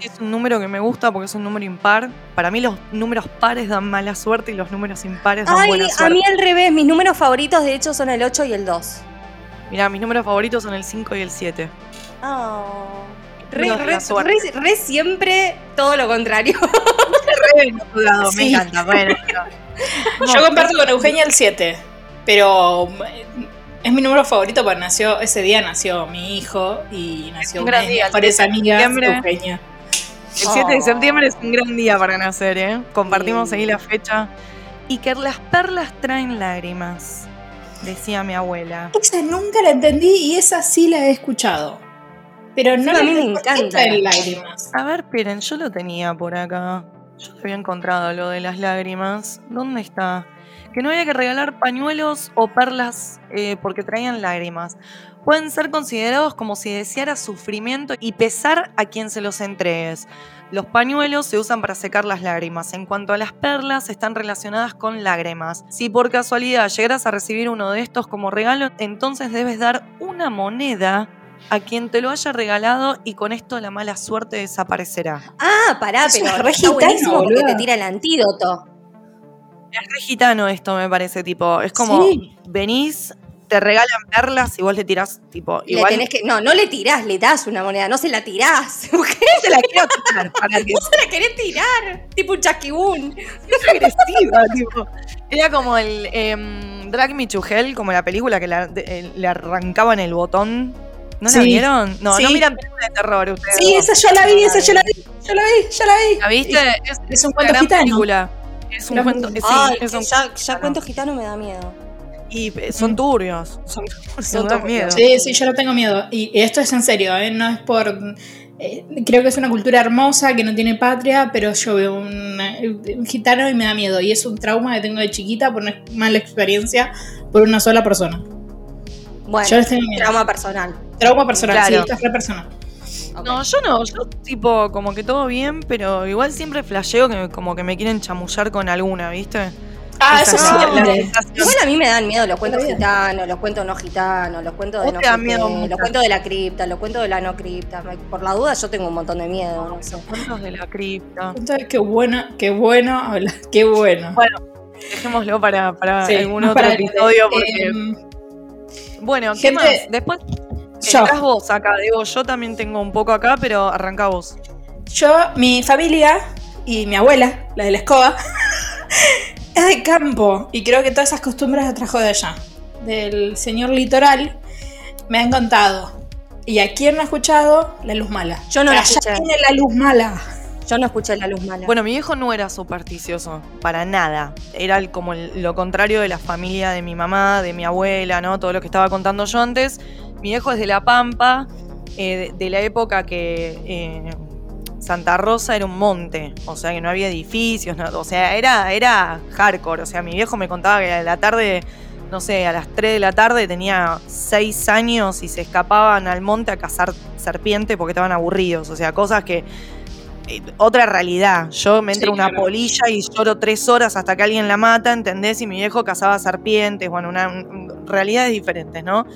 Es un número que me gusta porque es un número impar. Para mí los números pares dan mala suerte y los números impares dan Ay, buena a suerte. mí al revés. Mis números favoritos, de hecho, son el 8 y el 2. Mirá, mis números favoritos son el 5 y el 7. Oh. Re, re- suerte. re- re siempre todo lo contrario. me Sí. encanta. Bueno, Yo comparto con Eugenia el 7, pero eh, es mi número favorito porque nació, ese día nació mi hijo y nació un gran día, el mejores 7 de amigas, septiembre. Eugenia. El 7 de Oh. septiembre es un gran día para nacer, ¿eh? Compartimos Sí. ahí la fecha. Y que las perlas traen lágrimas, decía mi abuela. Esa nunca la entendí y esa sí la he escuchado. Pero no la a mí me entendí. ¿Por qué encanta. traen lágrimas. A ver, esperen, yo lo tenía por acá. Yo lo había encontrado lo de las lágrimas. ¿Dónde está? Que no había que regalar pañuelos o perlas eh, porque traían lágrimas. Pueden ser considerados como si deseara sufrimiento y pesar a quien se los entregues. Los pañuelos se usan para secar las lágrimas. En cuanto a las perlas, están relacionadas con lágrimas. Si por casualidad llegaras a recibir uno de estos como regalo, entonces debes dar una moneda a quien te lo haya regalado y con esto la mala suerte desaparecerá. Ah, pará, pero es re porque te tira el antídoto. Es re gitano esto, me parece, tipo, es como Sí. venís, te regalan perlas y vos le tirás, tipo, Le igual tenés que, no, no le tirás, le das una moneda, no se la tirás. ¿Por qué te la quiero tirar para que se la querés tirar? Tipo un chasquibún. sea agresiva, tipo. Era como el em, Drag Me to Hell, como la película que la- eh, le arrancaban el botón. ¿No la Sí. vieron? No, Sí. no miran películas de terror ustedes. Sí, esa yo la vi, esa yo la vi, yo la vi, yo la vi. ¿La viste? Es, Es un cuento gitano. película. Es un cuento, sí, Ay, es un- ya, ya cuento gitano me da miedo. y eh, son turbios. Son, son dan miedo. Sí, sí, yo no tengo miedo. Y esto es en serio, ¿eh? no es por... eh, creo que es una cultura hermosa que no tiene patria, pero yo veo un, un gitano y me da miedo. Y es un trauma que tengo de chiquita por una mala experiencia por una sola persona. Bueno, Yo les tengo miedo. trauma personal. Trauma personal, Claro. sí, esto es re personal. No, yo no, yo tipo como que todo bien, pero igual siempre flasheo que como que me quieren chamullar con alguna, ¿viste? Ah, eso sensación. Igual a mí me dan miedo los cuentos gitanos, los cuentos no gitanos, los cuentos de ¿Vos no te miedo los cuentos de la cripta, los cuentos de la no cripta. Por la duda yo tengo un montón de miedo, no sé. Cuentos de la cripta. Entonces, qué bueno, qué bueno hablar, qué bueno. Bueno, dejémoslo para, para Sí, algún otro para episodio porque... Bueno, ¿qué gente- más? Después yo. estás vos acá, digo, yo también tengo un poco acá, pero arranca vos. Yo, mi familia y mi abuela, la de la escoba, es de campo. Y creo que todas esas costumbres las trajo de allá. Del señor litoral, me han contado. ¿Y a quién no ha escuchado? La luz mala. Yo no la Allá escuché. viene la luz mala. Yo no escuché la luz mala. Bueno, mi viejo no era supersticioso, para nada. Era el- como el- lo contrario de la familia de mi mamá, de mi abuela, ¿no? Todo lo que estaba contando yo antes. Mi viejo es de La Pampa, eh, de, de la época que eh, Santa Rosa era un monte, o sea que no había edificios, no- o sea, era, era hardcore. O sea, mi viejo me contaba que a la tarde, no sé, a las 3 de la tarde tenía 6 años y se escapaban al monte a cazar serpientes porque estaban aburridos. O sea, cosas que eh, otra realidad. Yo me entro Sí, una claro. polilla y lloro tres horas hasta que alguien la mata, ¿entendés? Y mi viejo cazaba serpientes, bueno, una, un- realidades diferentes, ¿no?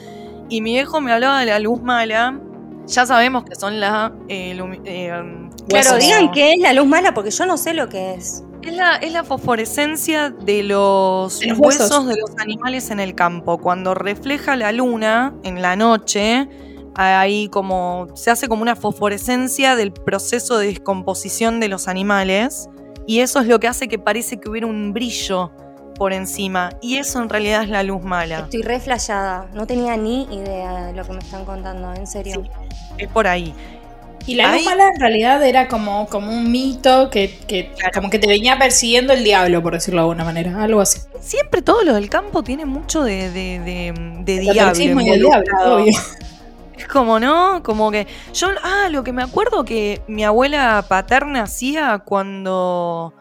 Y mi viejo me hablaba de la luz mala. Ya sabemos que son la. eh, eh, Claro, digan qué es la luz mala porque yo no sé lo que es. es la, es la fosforescencia de los, De los huesos. huesos. de los animales en el campo. Cuando refleja la luna en la noche, ahí como se hace como una fosforescencia del proceso de descomposición de los animales. Y eso es lo que hace que parece que hubiera un brillo por encima. Y eso en realidad es la luz mala. Estoy re flayada. No tenía ni idea de lo que me están contando, en serio. Es por ahí. Y la luz mala en realidad era como, como un mito que, que Claro. como que te venía persiguiendo el diablo, por decirlo de alguna manera. Algo así. Siempre todo lo del campo tiene mucho de, de, de, de diablo. catolicismo y el diablo, involucrado. obvio. Es como, ¿no? Como que. Yo, ah, lo que me acuerdo que mi abuela paterna hacía cuando.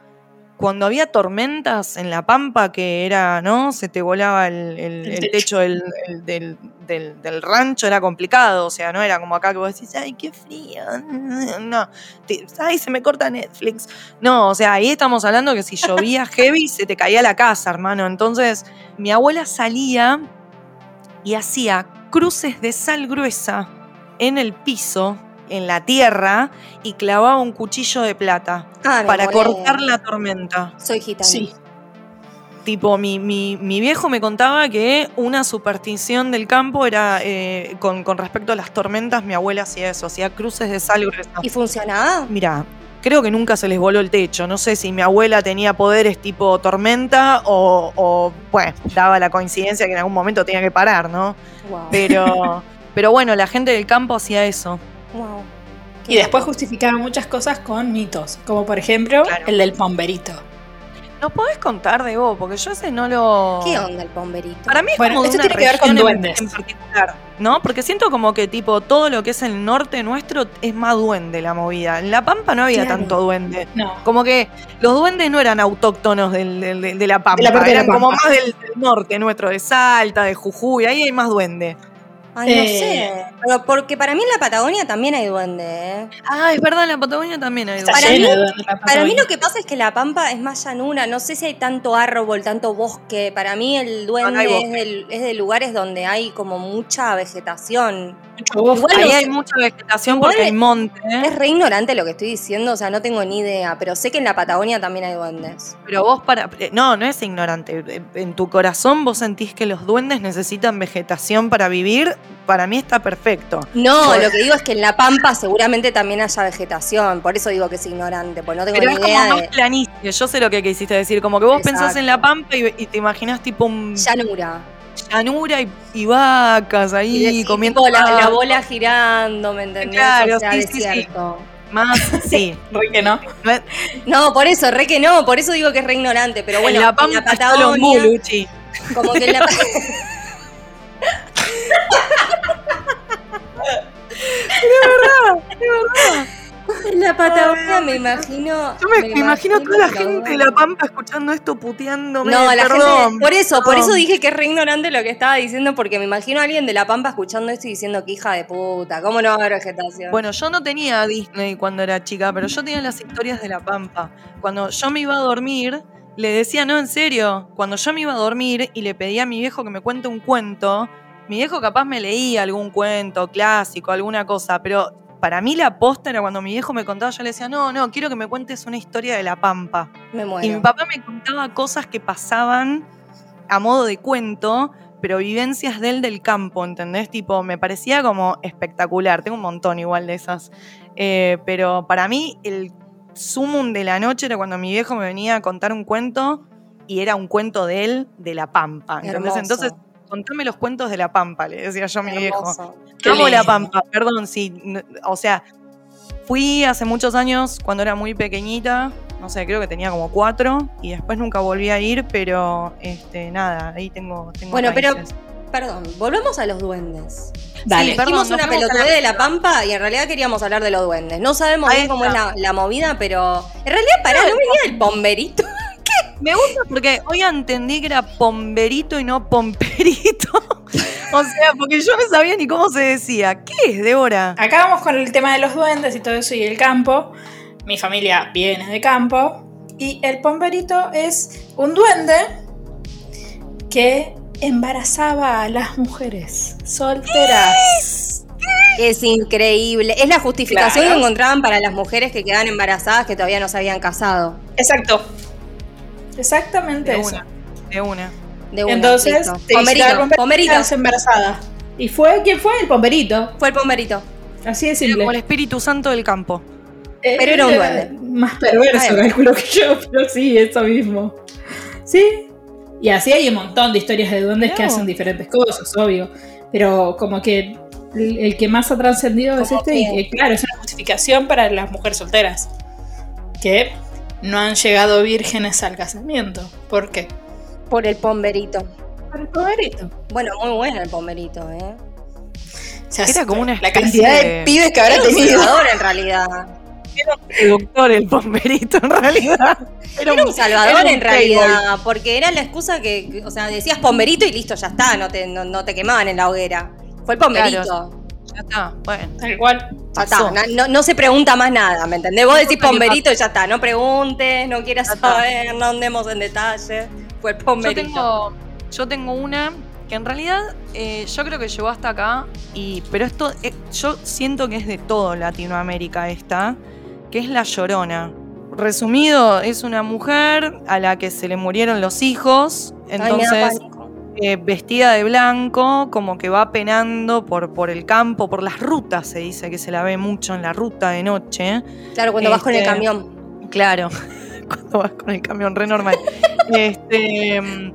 Cuando había tormentas en la pampa, que era, ¿no? Se te volaba el, el- El el techo. techo del, el- del, del- del rancho, era complicado. O sea, no era como acá que vos decís, ay, qué frío. No, te- ay, se me corta Netflix. No, o sea, ahí estamos hablando que si llovía heavy, se te caía la casa, hermano. Entonces, mi abuela salía y hacía cruces de sal gruesa en el piso, en la tierra, y clavaba un cuchillo de plata Ah, para cortar la tormenta. Soy gitana. Sí. Tipo, mi, mi- mi viejo me contaba que una superstición del campo era eh, con, con respecto a las tormentas, mi abuela hacía eso, hacía cruces de sal gruesa. ¿Y funcionaba? Mira, creo que nunca se les voló el techo. No sé si mi abuela tenía poderes tipo tormenta o, o, bueno, daba la coincidencia que en algún momento tenía que parar, ¿no? Wow. Pero, pero bueno, la gente del campo hacía eso. Wow. Y después justificaba muchas cosas con mitos, como por ejemplo Claro. el del pomberito. ¿Nos podés contar de vos? Porque yo ese no lo... ¿Qué onda el pomberito? Para mí es Bueno, como esto una tiene que ver con duendes. En, particular, ¿no? Porque siento como que tipo todo lo que es el norte nuestro es más duende la movida. En La Pampa no había Claro. tanto duende. No. Como que los duendes no eran autóctonos del- del- de, de la Pampa, De la parte de la eran como más del, del norte nuestro, de Salta, de Jujuy, ahí hay más duende. Ay, no Eh. sé. Pero porque para mí en la Patagonia también hay duende, ¿eh? Ah, es verdad, en la Patagonia también hay duende. Para mí- Para mí lo que pasa es que la Pampa es más llanura. No sé si hay tanto árbol, tanto bosque. Para mí el duende es, de, es de lugares donde hay como mucha vegetación. Mucho bosque. Igual Ahí hay mucha vegetación Igual porque hay monte, ¿eh? Es re ignorante lo que estoy diciendo, o sea, no tengo ni idea. Pero sé que en la Patagonia también hay duendes. Pero vos para... eh, No, no es ignorante. En tu corazón vos sentís que los duendes necesitan vegetación para vivir. Para mí está perfecto. No, Por- lo que digo es que en la Pampa seguramente también haya vegetación. Por eso digo que es ignorante, porque no tengo Pero ni es como idea más de planicie. Yo sé lo que quisiste decir. Como que vos pensás en la Exacto. pampa y, y te imaginás tipo un llanura. llanura y, y vacas ahí Y de- comiendo tipo la, la bola girando, ¿me entendés? Claro, o sea, sí, sí, sí. Más, sí. Re que no. No por eso, re que no, por eso digo que es re ignorante, pero bueno, en la pampa está los Patagonia, muluchi. como que en la, en la Patagonia me imagino... Yo me, me imagino toda la gente de la pampa escuchando esto puteándome. No, la perdón. gente. Por eso, por eso dije que es re ignorante lo que estaba diciendo, porque me imagino a alguien de La Pampa escuchando esto y diciendo que hija de puta, ¿cómo no va a haber vegetación? Bueno, yo no tenía Disney cuando era chica, pero yo tenía las historias de la Pampa. Cuando yo me iba a dormir, le decía, no, en serio, cuando yo me iba a dormir y le pedía a mi viejo que me cuente un cuento, mi viejo capaz me leía algún cuento clásico, alguna cosa, pero para mí la posta era cuando mi viejo me contaba, yo le decía, no, no, quiero que me cuentes una historia de la Pampa. me muero. Y mi papá me contaba cosas que pasaban a modo de cuento, pero vivencias de él del campo, ¿entendés? Tipo, me parecía como espectacular. Tengo un montón igual de esas. Eh, pero para mí, el sumum de la noche era cuando mi viejo me venía a contar un cuento y era un cuento de él, de la Pampa. ¿entendés? Hermoso. Entonces, contame los cuentos de la Pampa, le decía yo a mi viejo. Amo la. Pampa, perdón, sí. O sea, fui hace muchos años cuando era muy pequeñita, no sé, creo que tenía como cuatro, y después nunca volví a ir, pero este, nada, ahí tengo, tengo Bueno, pero-. Perdón, volvemos a los duendes. Dale. Sí, perdón, una la pelotudez de la Pampa y en realidad queríamos hablar de los duendes. No sabemos bien cómo es la, la movida, pero en realidad, pará, no venía el bomberito. Me gusta porque hoy entendí que era pomberito y no pomperito. o sea, porque yo no sabía ni cómo se decía. ¿Qué es, Débora? Acá vamos con el tema de los duendes y todo eso y el campo. Mi familia viene de campo. Y el pomberito es un duende que embarazaba a las mujeres solteras. Es increíble. Es la justificación Claro. que encontraban para las mujeres que quedaban embarazadas que todavía no se habían casado. Exacto. Exactamente De eso. una, de una. De una, Entonces, pomberito. quedas embarazada. ¿Y fue quién fue? El pomberito. Fue el pomberito. Así de simple. como el Espíritu Santo del campo. Eh, Pero era un duende. Más perverso, calculo que yo, pero sí, eso mismo. Sí. Y así hay un montón de historias de duendes que hacen diferentes cosas, obvio. Pero como que el, el que más ha trascendido es este, y que- claro, es una justificación para las mujeres solteras. Que no han llegado vírgenes al casamiento. ¿Por qué? Por el pomberito. Por el pomberito. Bueno, muy bueno el pomberito, ¿eh? O sea, Era como una la cantidad de, de- pibes que habrá Era un tenido. salvador en realidad. Era un seductor el pomberito, en realidad. Era, un salvador era un en realidad, porque era la excusa que, que- o sea, decías pomberito y listo, ya está, no te, no, no te quemaban en la hoguera. Fue el pomberito. Claro. Ya está, bueno. Tal cual. Ya está, no, no- se pregunta más nada, ¿me entendés? Vos decís pomberito y ya está, no preguntes, no quieras saber, no andemos en detalle. Fue el Yo pomberito. tengo, yo tengo una que en realidad eh, yo creo que llegó hasta acá, y, pero esto eh, yo siento que es de todo Latinoamérica esta, que es la llorona. Resumido, es una mujer a la que se le murieron los hijos, entonces. Eh, vestida de blanco, como que va penando por, por el campo, por las rutas, se dice que se la ve mucho en la ruta de noche. Claro, cuando vas con el este, camión. Claro, cuando vas con el camión re normal. este, mm,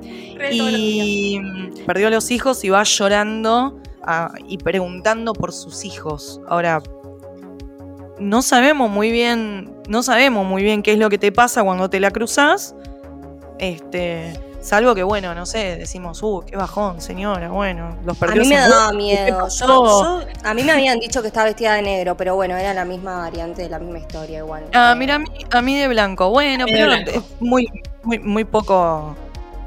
y mm, perdió a los hijos y va llorando y preguntando por sus hijos. Ahora, no sabemos muy bien, no sabemos muy bien qué es lo que te pasa cuando te la cruzas. Este, salvo que bueno, no sé, decimos, uh, qué bajón, señora, bueno, los A perdió. mí me daba mucho, ¿qué miedo. Yo, yo- a mí me habían dicho que estaba vestida de negro, pero bueno, era la misma variante de la misma historia igual. Ah, Eh, mira, a mí, a mí de blanco. Bueno, A de pero blanco. es muy, muy, muy poco.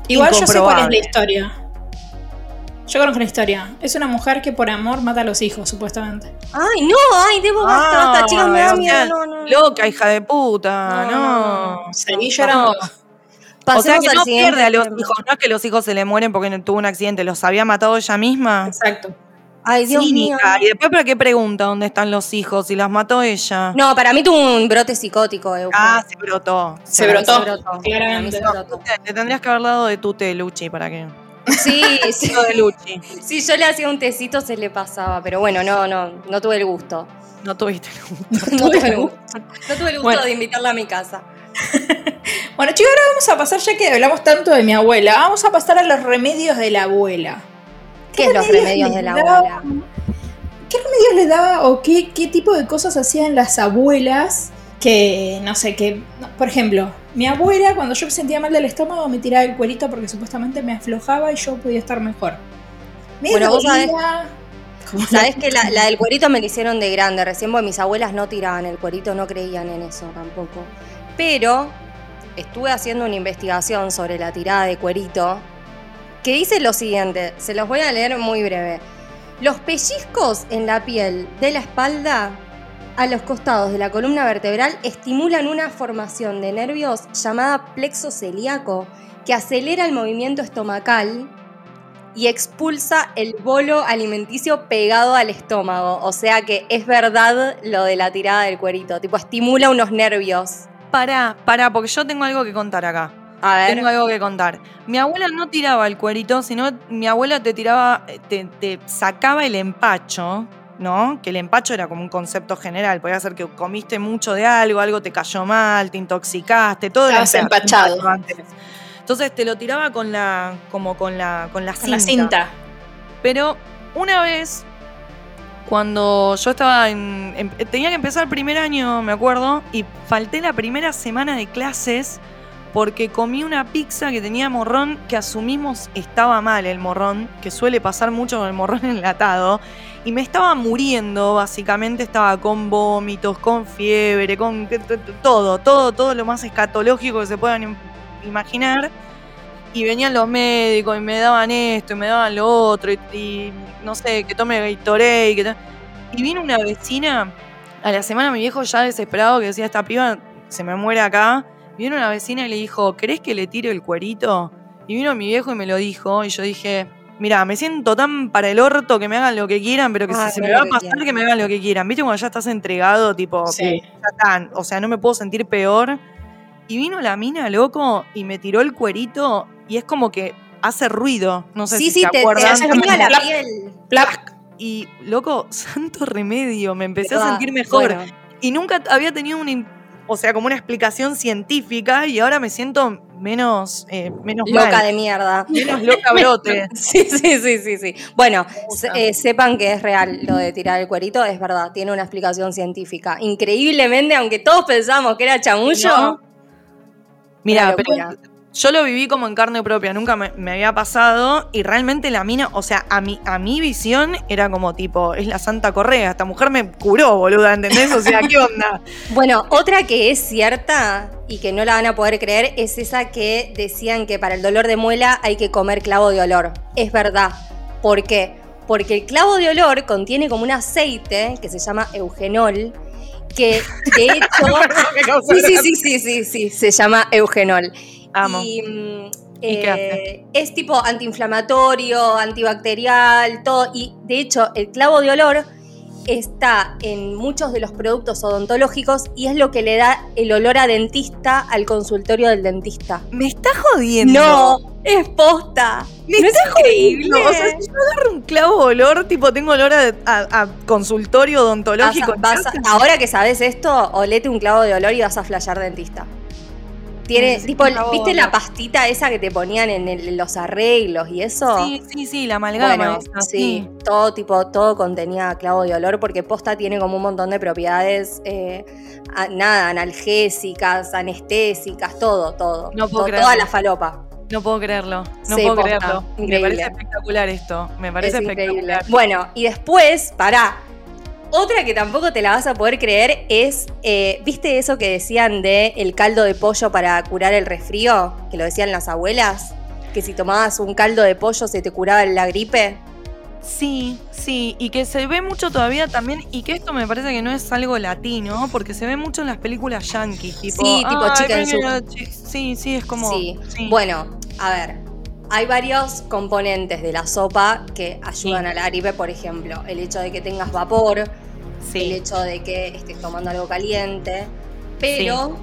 Igual yo sé cuál es la historia. Yo conozco la historia. Es una mujer que por amor mata a los hijos, supuestamente. Ay, no, ay, debo basta, basta, chicas, me da miedo. No, no, no. Loca, hija de puta. No, No. no, no. O sea que no pierde a los tema. hijos, no es que los hijos se le mueren porque no tuvo un accidente, los había matado ella misma. Exacto. Ay, Dios mío. Cínica. Y después, ¿para qué pregunta dónde están los hijos? Si las mató ella. No, para mí tuvo un brote psicótico. Euge. Ah, se brotó. Se mí brotó, mí claramente. se brotó. Te tendrías que haber dado de tu té, Luchi, para que. Sí, sí. de Luchi. Si yo le hacía un tecito se le pasaba, pero bueno, no, no, no tuve el gusto. No tuviste. No tuve el gusto. No tuve el gusto Bueno. de invitarla a mi casa. Bueno, chicos, ahora vamos a pasar, ya que hablamos tanto de mi abuela, vamos a pasar a los remedios de la abuela. ¿Qué es los remedios de la daba- abuela? ¿Qué remedios le daba o qué, qué tipo de cosas hacían las abuelas que, no sé, que, no, por ejemplo, mi abuela cuando yo me sentía mal del estómago me tiraba el cuerito porque supuestamente me aflojaba y yo podía estar mejor. Me Bueno, vos sabés- Sabés que la, la del cuerito me la hicieron de grande, recién porque mis abuelas no tiraban el cuerito, no creían en eso tampoco. Pero estuve haciendo una investigación sobre la tirada de cuerito que dice lo siguiente, se los voy a leer muy breve. Los pellizcos en la piel de la espalda a los costados de la columna vertebral estimulan una formación de nervios llamada plexo celíaco que acelera el movimiento estomacal y expulsa el bolo alimenticio pegado al estómago. O sea que es verdad lo de la tirada del cuerito, tipo estimula unos nervios. Pará, pará, porque yo tengo algo que contar acá. A ver. Tengo algo que contar. Mi abuela no tiraba el cuerito, sino mi abuela te tiraba, te, te sacaba el empacho, ¿no? Que el empacho era como un concepto general. Podía ser que comiste mucho de algo, algo te cayó mal, te intoxicaste, todo Estabas empa- empachado. antes. Entonces te lo tiraba con la, como con la, con la con la cinta. pero una vez, cuando yo estaba en, en- Tenía que empezar el primer año, me acuerdo, y falté la primera semana de clases porque comí una pizza que tenía morrón que asumimos estaba mal el morrón, que suele pasar mucho con el morrón enlatado, y me estaba muriendo, básicamente estaba con vómitos, con fiebre, con todo, todo, todo lo más escatológico que se puedan im- imaginar. Y venían los médicos y me daban esto y me daban lo otro, y, y no sé, que tome Gatorade, que to- Y vino una vecina, a la semana mi viejo ya desesperado que decía, esta piba se me muere acá. Vino una vecina y le dijo, ¿querés que le tire el cuerito? Y vino mi viejo y me lo dijo, y yo dije, mira, me siento tan para el orto que me hagan lo que quieran, pero que Ah, si se que me va a que pasar, que me hagan lo que quieran. ¿Viste cuando ya estás entregado, tipo, Sí. ya está, o sea, no me puedo sentir peor? Y vino la mina, loco, y me tiró el cuerito, y es como que hace ruido, no sé sí, si sí, te, te como estimula la piel. Y, loco, santo remedio, me empecé a sentir mejor. Bueno, Y nunca había tenido una, o sea, como una explicación científica y ahora me siento menos, eh, menos loca mal, de mierda. menos loca brote. Sí, sí, sí, sí, sí. Bueno, se- eh, sepan que es real lo de tirar el cuerito, es verdad, tiene una explicación científica. Increíblemente, aunque todos pensamos que era chamullo, No. Mira, pero yo lo viví como en carne propia, nunca me, me había pasado y realmente la mina, o sea, a mi, a mi visión era como tipo, es la Santa Correa, esta mujer me curó, boluda, ¿entendés? O sea, ¿qué onda? Bueno, otra que es cierta y que no la van a poder creer es esa que decían que para el dolor de muela hay que comer clavo de olor. Es verdad. ¿Por qué? Porque el clavo de olor contiene como un aceite que se llama eugenol, que de hecho... sí, sí, sí, sí, sí, sí, se llama eugenol. Amo. Y, mm, ¿Y qué hace? eh, es tipo antiinflamatorio, antibacterial, todo. Y de hecho, el clavo de olor está en muchos de los productos odontológicos y es lo que le da el olor a dentista al consultorio del dentista. Me está jodiendo. No, es posta. Me ¿No es está increíble? jodiendo. O sea, si yo agarro un clavo de olor, tipo, tengo olor a, a- a consultorio odontológico. Vas a- vas a- ahora que sabes esto, olete un clavo de olor y vas a flashear dentista. Tiene, tipo, ¿viste la pastita esa que te ponían en, el- los arreglos y eso? Sí, sí, sí, la amalgama. Bueno, esa, sí, todo tipo, todo contenía clavo de olor porque posta tiene como un montón de propiedades, eh, a- nada, analgésicas, anestésicas, todo, todo. No puedo toda la falopa. No puedo creerlo. No Sí, puedo posta, creerlo. Me increíble. parece espectacular esto. Me parece es increíble. espectacular. Bueno, y después, pará. Otra que tampoco te la vas a poder creer es, eh, ¿viste eso que decían de el caldo de pollo para curar el resfrío? Que lo decían las abuelas. Que si tomabas un caldo de pollo se te curaba la gripe. Sí, sí, y que se ve mucho todavía también, y que esto me parece que no es algo latino, porque se ve mucho en las películas yankees, tipo, Sí, tipo "Ay, Chicken venga Soup". la chi-". Sí, sí, es como. Sí. sí. Bueno, a ver. Hay varios componentes de la sopa que ayudan Sí. a la gripe, por ejemplo, el hecho de que tengas vapor, el hecho de que estés tomando algo caliente, pero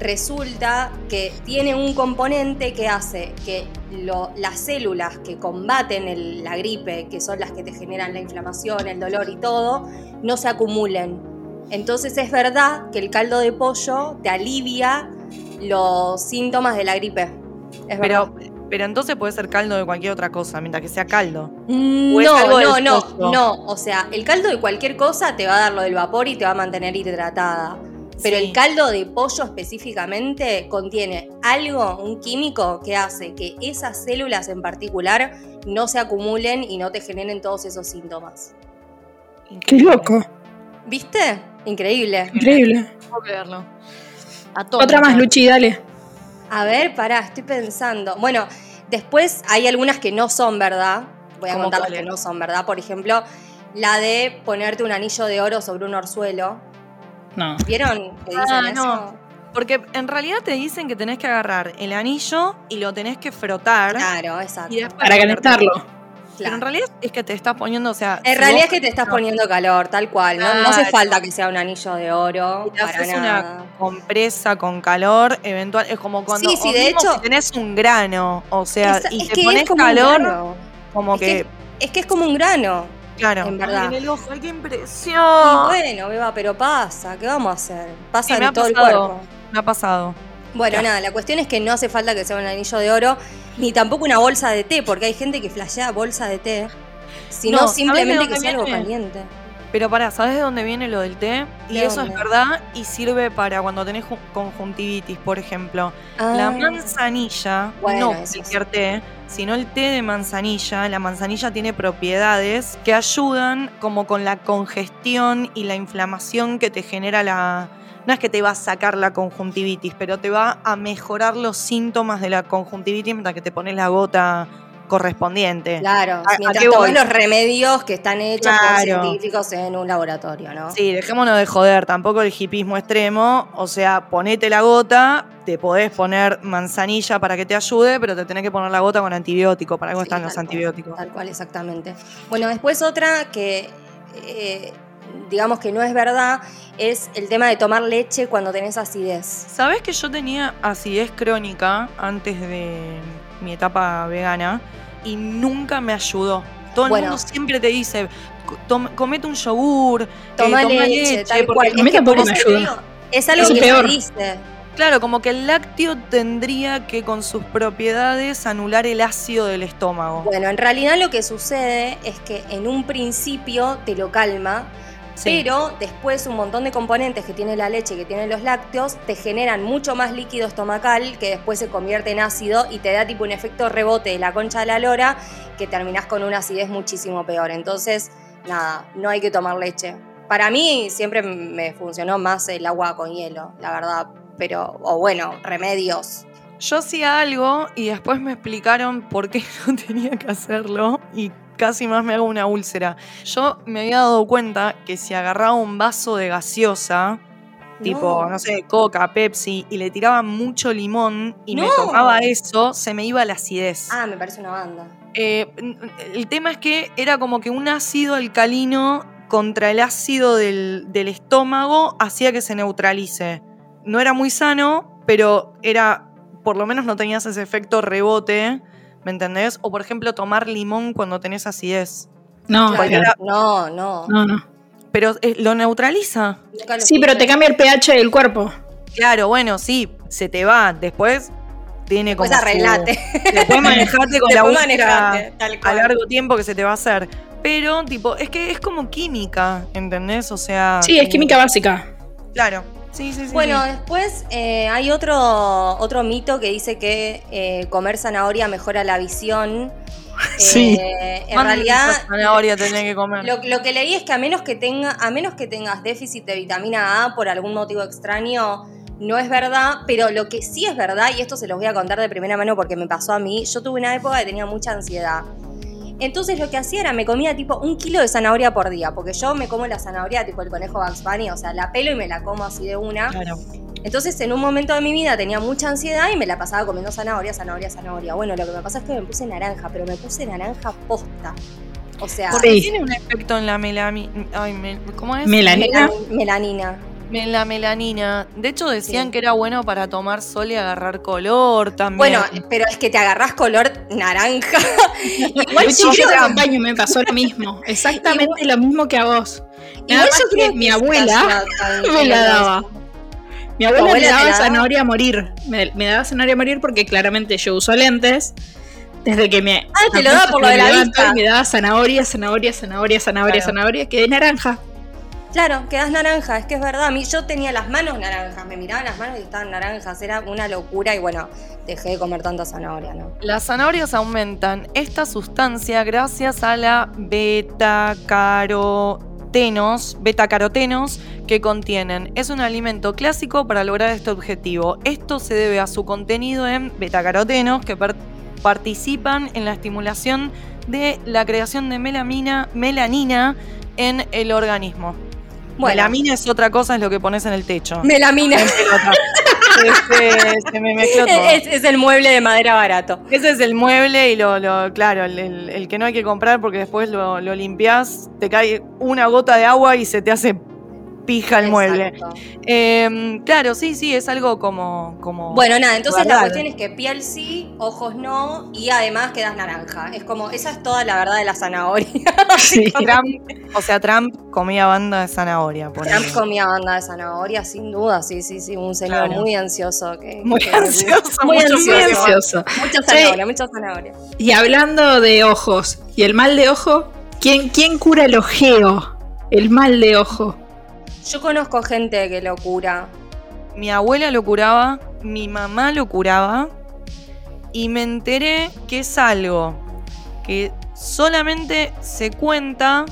resulta que tiene un componente que hace que lo- las células que combaten el- la gripe, que son las que te generan la inflamación, el dolor y todo, no se acumulen. Entonces es verdad que el caldo de pollo te alivia los síntomas de la gripe. Es verdad. Pero, pero entonces puede ser caldo de cualquier otra cosa, mientras que sea caldo. Mm, ¿O es algo No, no, no, no. O sea, el caldo de cualquier cosa te va a dar lo del vapor y te va a mantener hidratada. Pero Sí. el caldo de pollo específicamente contiene algo, un químico, que hace que esas células en particular no se acumulen y no te generen todos esos síntomas. Qué loco. ¿Viste? Increíble. Increíble. Puedo creerlo. Otra más, Luchi, dale. A ver, pará, estoy pensando. Bueno, después hay algunas que no son verdad. Voy a ¿Cómo contar las que no son verdad. Por ejemplo, la de ponerte un anillo de oro sobre un orzuelo. No. ¿Vieron que dicen Ah, eso? no. Porque en realidad te dicen que tenés que agarrar el anillo y lo tenés que frotar. Claro, exacto. Y después Para calentarlo. Pero en realidad es que te estás poniendo, o sea. En si realidad es que te estás poniendo calor, tal cual. No, no hace falta que sea un anillo de oro. Y te Para haces nada. una compresa con calor, eventual. Es como cuando. Sí, de hecho- si tenés un grano, o sea, Es- y es te que es pones calor, grano. como Es que. Es que es como un grano. claro. en verdad. Ay, en el ojo, ay, qué Y impresión. bueno, Beba, pero pasa. ¿Qué vamos a hacer? Pasa Sí, en todo el cuerpo. Me ha pasado. Bueno, nada, la cuestión es que no hace falta que sea un anillo de oro, ni tampoco una bolsa de té, porque hay gente que flashea bolsa de té, sino No, ¿sabes de simplemente que sea algo caliente. Pero pará, ¿sabes de dónde viene lo del té? Y ¿De eso dónde? es verdad y sirve para cuando tenés ju- conjuntivitis, por ejemplo. La Ah, manzanilla, Bueno, no sí. cualquier té, sino el té de manzanilla. La manzanilla tiene propiedades que ayudan como con la congestión y la inflamación que te genera la... No es que te va a sacar la conjuntivitis, pero te va a mejorar los síntomas de la conjuntivitis mientras que te pones la gota correspondiente. Claro, ¿A- a mientras tomás los remedios que están hechos por científicos en un laboratorio, ¿no? Sí, dejémonos de joder, tampoco el hipismo extremo. O sea, ponete la gota, te podés poner manzanilla para que te ayude, pero te tenés que poner la gota con antibiótico. Para algo Sí, están los cual, antibióticos. Tal cual, exactamente. Bueno, después otra que eh, digamos que no es verdad es el tema de tomar leche cuando tenés acidez. ¿Sabés que yo tenía acidez crónica antes de mi etapa vegana y nunca me ayudó? Todo el mundo siempre te dice, "Co- tom- comete un yogur, eh, Toma toma leche, tal porque cual. a mí Es tampoco me algo Es que peor. se dice. Claro, como que el lácteo tendría que con sus propiedades anular el ácido del estómago. Bueno, en realidad lo que sucede es que en un principio te lo calma, Pero después un montón de componentes que tiene la leche, que tienen los lácteos, te generan mucho más líquido estomacal que después se convierte en ácido y te da tipo un efecto rebote de la concha de la lora que terminás con una acidez muchísimo peor. Entonces, nada, no hay que tomar leche. Para mí siempre me funcionó más el agua con hielo, la verdad. Pero, o bueno, remedios. Yo hacía algo y después me explicaron por qué no tenía que hacerlo y casi más me hago una úlcera. Yo me había dado cuenta que si agarraba un vaso de gaseosa, tipo, no sé, Coca, Pepsi, y le tiraba mucho limón y me tomaba eso, se me iba la acidez. Ah, me parece una banda. Eh, el tema es que era como que un ácido alcalino contra el ácido del, del estómago hacía que se neutralice. No era muy sano, pero era, por lo menos no tenías ese efecto rebote, ¿me entendés? O por ejemplo tomar limón cuando tenés acidez. No, Claro. No, no. no, no. Pero eh, lo neutraliza. Lo Sí, pero te cambia el pH del cuerpo. Claro, bueno, sí, se te va. Después tiene como Pues su- arreglate. Después manejate con la Después úlcera manejate, tal a cual. largo tiempo que se te va a hacer. Pero, tipo, es que es como química, ¿entendés? O sea. Sí, es química básica. Claro. Sí, sí, sí. Bueno, sí. después eh, hay otro, otro mito que dice que eh, comer zanahoria mejora la visión. Sí. Eh, en ¿Cuánta realidad, zanahoria que comer? lo, lo que leí es que a menos que, tenga, a menos que tengas déficit de vitamina A por algún motivo extraño, no es verdad, pero lo que sí es verdad, y esto se los voy a contar de primera mano porque me pasó a mí, yo tuve una época que tenía mucha ansiedad. Entonces lo que hacía era me comía tipo un kilo de zanahoria por día, porque yo me como la zanahoria tipo el conejo Bugs Bunny, o sea, la pelo y me la como así de una. Claro. Entonces, en un momento de mi vida tenía mucha ansiedad y me la pasaba comiendo zanahoria, zanahoria, zanahoria. Bueno, lo que me pasa es que me puse naranja, pero me puse naranja posta. O sea, Porque Sí. tiene un efecto en la melamina. Ay, me- ¿cómo es? Melanina. melan- melanina. La melanina. De hecho, decían Sí. que era bueno para tomar sol y agarrar color también. Bueno, pero es que te agarrás color naranja. Igual yo yo te acompaño, me pasó lo mismo. Exactamente lo mismo que a vos. Nada igual más yo que mi abuela me la daba. Mi abuela, abuela me daba zanahoria a morir. Me, me daba zanahoria a morir porque claramente yo uso lentes. Desde que me. Ah, te lo daba por lo de la vista. Me daba zanahoria, zanahoria, zanahoria, zanahoria, Claro. zanahoria. Quedé naranja. Claro, quedas naranja, es que es verdad. A mí yo tenía las manos naranjas, me miraban las manos y estaban naranjas, era una locura y bueno, dejé de comer tanta zanahoria, ¿no? Las zanahorias aumentan esta sustancia gracias a la betacarotenos, betacarotenos que contienen. Es un alimento clásico para lograr este objetivo. Esto se debe a su contenido en betacarotenos que participan en la estimulación de la creación de melamina, melanina en el organismo. Bueno. Melamina es otra cosa, es lo que pones en el techo. Melamina. Este, se me mezcló todo. es, es el mueble de madera barato. Ese es el mueble y lo, lo- claro, el, el- el que no hay que comprar porque después lo, lo limpias, te cae una gota de agua y se te hace pija el mueble. Eh, claro, sí, sí, es algo como. como Bueno, nada, entonces la cuestión es que piel sí, ojos no, y además quedas naranja. Es como, esa es toda la verdad de la zanahoria. Sí. Trump, o sea, Trump comía banda de zanahoria. Trump comía banda de zanahoria, sin duda, sí, sí, sí, un señor Claro. muy ansioso. Que, Muy que- ansioso, muy ansioso. Muy ansioso. Mucha Sí. zanahoria, mucha zanahoria. Y hablando de ojos y el mal de ojo, ¿quién, quién cura el ojeo? El mal de ojo. Yo conozco gente que lo cura. Mi abuela lo curaba, mi mamá lo curaba y me enteré que es algo que solamente se cuenta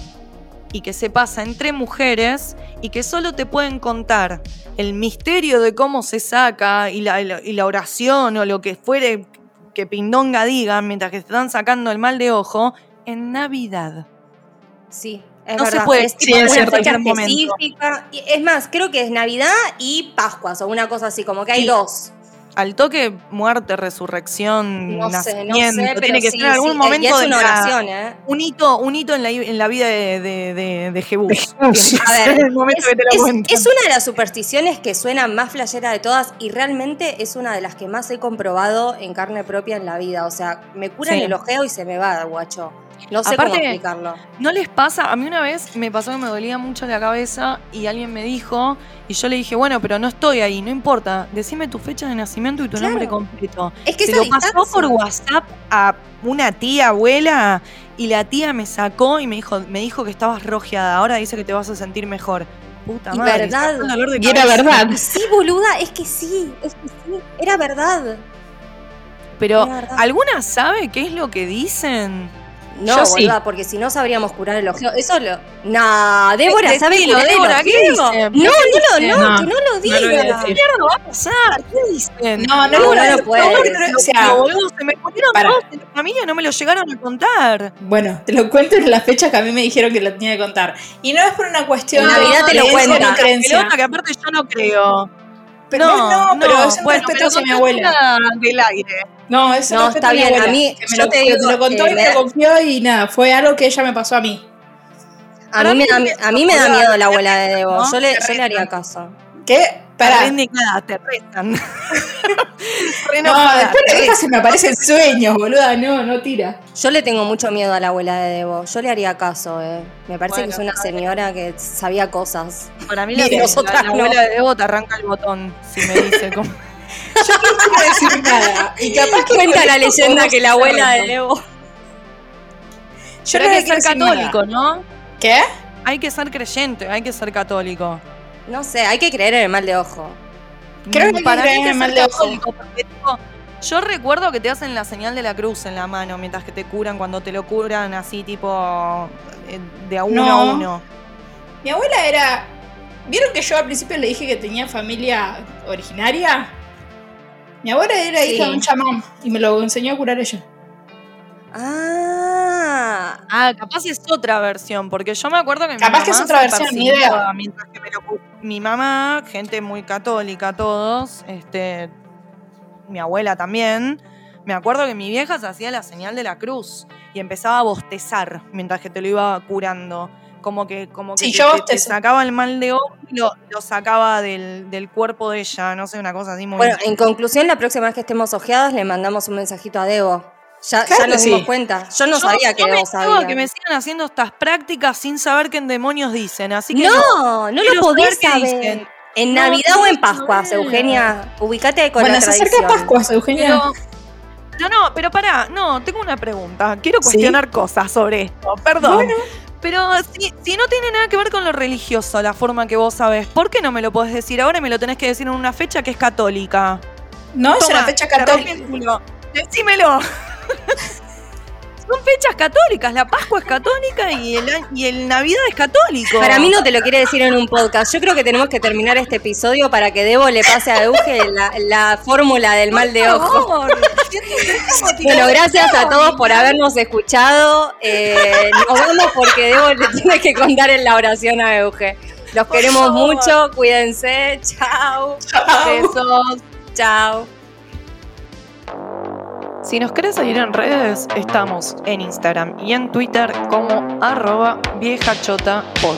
y que se pasa entre mujeres y que solo te pueden contar el misterio de cómo se saca y la, y oración o lo que fuere que Pindonga diga mientras que están sacando el mal de ojo en Navidad. Sí, es No se puede es sí, es una cierto, fecha en cualquier momento. específica. Y Es más, creo que es Navidad y Pascuas o una cosa así, como que hay Sí. dos. Al toque, muerte, resurrección, No sé, no nacimiento, sé, pero tiene que sí, ser en algún sí, momento y es de una la- oración, ¿eh? un hito, un hito en la, en la vida de, de, de, de Jebús. Jesús. A ver, En el momento es, que te es- es una de las supersticiones que suena más flashera de todas y realmente es una de las que más he comprobado en carne propia en la vida. O sea, me curan Sí. el ojeo y se me va, guacho. No sé cómo Aparte- explicarlo. ¿No les pasa? A mí una vez me pasó que me dolía mucho la cabeza y alguien me dijo, y yo le dije, bueno, pero no estoy ahí, no importa, decime tu fecha de nacimiento y tu Claro. nombre completo. Es que Se lo pasó por WhatsApp a una tía, abuela, y la tía me sacó y me dijo, me dijo que estabas rojeada, ahora dice que te vas a sentir mejor. Puta Y madre. verdad. Y era verdad. Sí, boluda, es que sí, es que sí, era verdad. Pero, Era verdad. ¿alguna sabe qué es lo que dicen? No, Yo sí. boluda, porque si no sabríamos curar el ojeo. Eso lo. Nah, Débora, Decilo, ¿sabe curar el Débora, ¿qué dice? No, no, ¿Qué lo, no, No, que no lo diga. no lo. ¿Qué mierda va a pasar? ¿Qué dicen? No, no, No, no lo puede. o sea, boludo, se me para. todos en la familia, no me lo llegaron a contar. bueno, te lo cuento en la fecha que a mí me dijeron que lo tenía que contar. Y no es por una cuestión En Navidad te lo creencia. Pelota que aparte yo no creo. Pero no, pero es un bueno, respeto pero hacia mi abuela. Del aire. No, es un No, está a bien, abuela, a mí, que me yo lo, te que digo me lo contó que y me lo confió y nada, fue algo que ella me pasó a mí. A mí, me da, a mí me da miedo la abuela de Debo. ¿No? Yo le, yo le haría caso. ¿Qué? Para. Indignada, te rezan. Re No, después te de esta se me aparecen sueños, boluda. No, no tira. Yo le tengo mucho miedo a la abuela de Debo. Yo le haría caso, eh. Me parece Bueno, que es una señora que sabía cosas. Para mí la, la- no. abuela de Debo te arranca el botón si me dice cómo. Yo no quiero decir nada. Y capaz que Cuenta la leyenda que la abuela de. Debo. Yo Pero no hay que ser nada. católico, ¿no? ¿Qué? Hay que ser creyente, hay que ser católico. No sé, hay que creer en el mal de ojo. Creo que Para mí el mal de ojo. católico, porque, tipo, yo recuerdo que te hacen la señal de la cruz en la mano mientras que te curan, cuando te lo curan así tipo eh, de a uno No. a uno. Mi abuela era. ¿Vieron que yo al principio le dije que tenía familia originaria? Mi abuela era Sí. hija de un chamán y me lo enseñó a curar ella. Ah, Ah, capaz es otra versión, porque yo me acuerdo que mi Capaz que es mamá otra versión, ni idea. mientras que me lo mi mamá, gente muy católica todos, este mi abuela también. Me acuerdo que mi vieja se hacía la señal de la cruz y empezaba a bostezar mientras que te lo iba curando. Como que, como que Sí, te, yo te- te bostezo. sacaba el mal de ojo y lo, lo sacaba del, del cuerpo de ella, no sé, una cosa así muy. bueno, en conclusión, la próxima vez que estemos ojeadas le mandamos un mensajito a Debo. Ya, Claro ya nos dimos cuenta. Yo no Yo- sabía que yo Debo sabía. que me sigan haciendo estas prácticas sin saber qué demonios dicen, así que No, no, lo podés saber qué saber. dicen. En No, Navidad o en Pascuas. Eugenia, ubicate con bueno, la se tradición. acerca Pascuas, Eugenia. Pero, no, no, pero pará, no, tengo una pregunta. Quiero ¿Sí? cuestionar cosas sobre esto, perdón. Bueno. Pero si, si no tiene nada que ver con lo religioso, la forma que vos sabés, ¿por qué no me lo podés decir ahora y me lo tenés que decir en una fecha que es católica? no, es una fecha católica. Decímelo. Son fechas católicas, la Pascua es católica y el, y el Navidad es católico. Para mí no te lo quiere decir en un podcast. Yo creo que tenemos que terminar este episodio para que Debo le pase a Euge la, la fórmula del mal de Por ojo. Bueno, gracias a todos por habernos escuchado. Eh, nos vamos porque Debo le tiene que contar en la oración a Euge. Los queremos mucho, cuídense. Chao. Besos. Chao. Si nos querés seguir en redes, estamos en Instagram y en Twitter como arroba viejachotapod.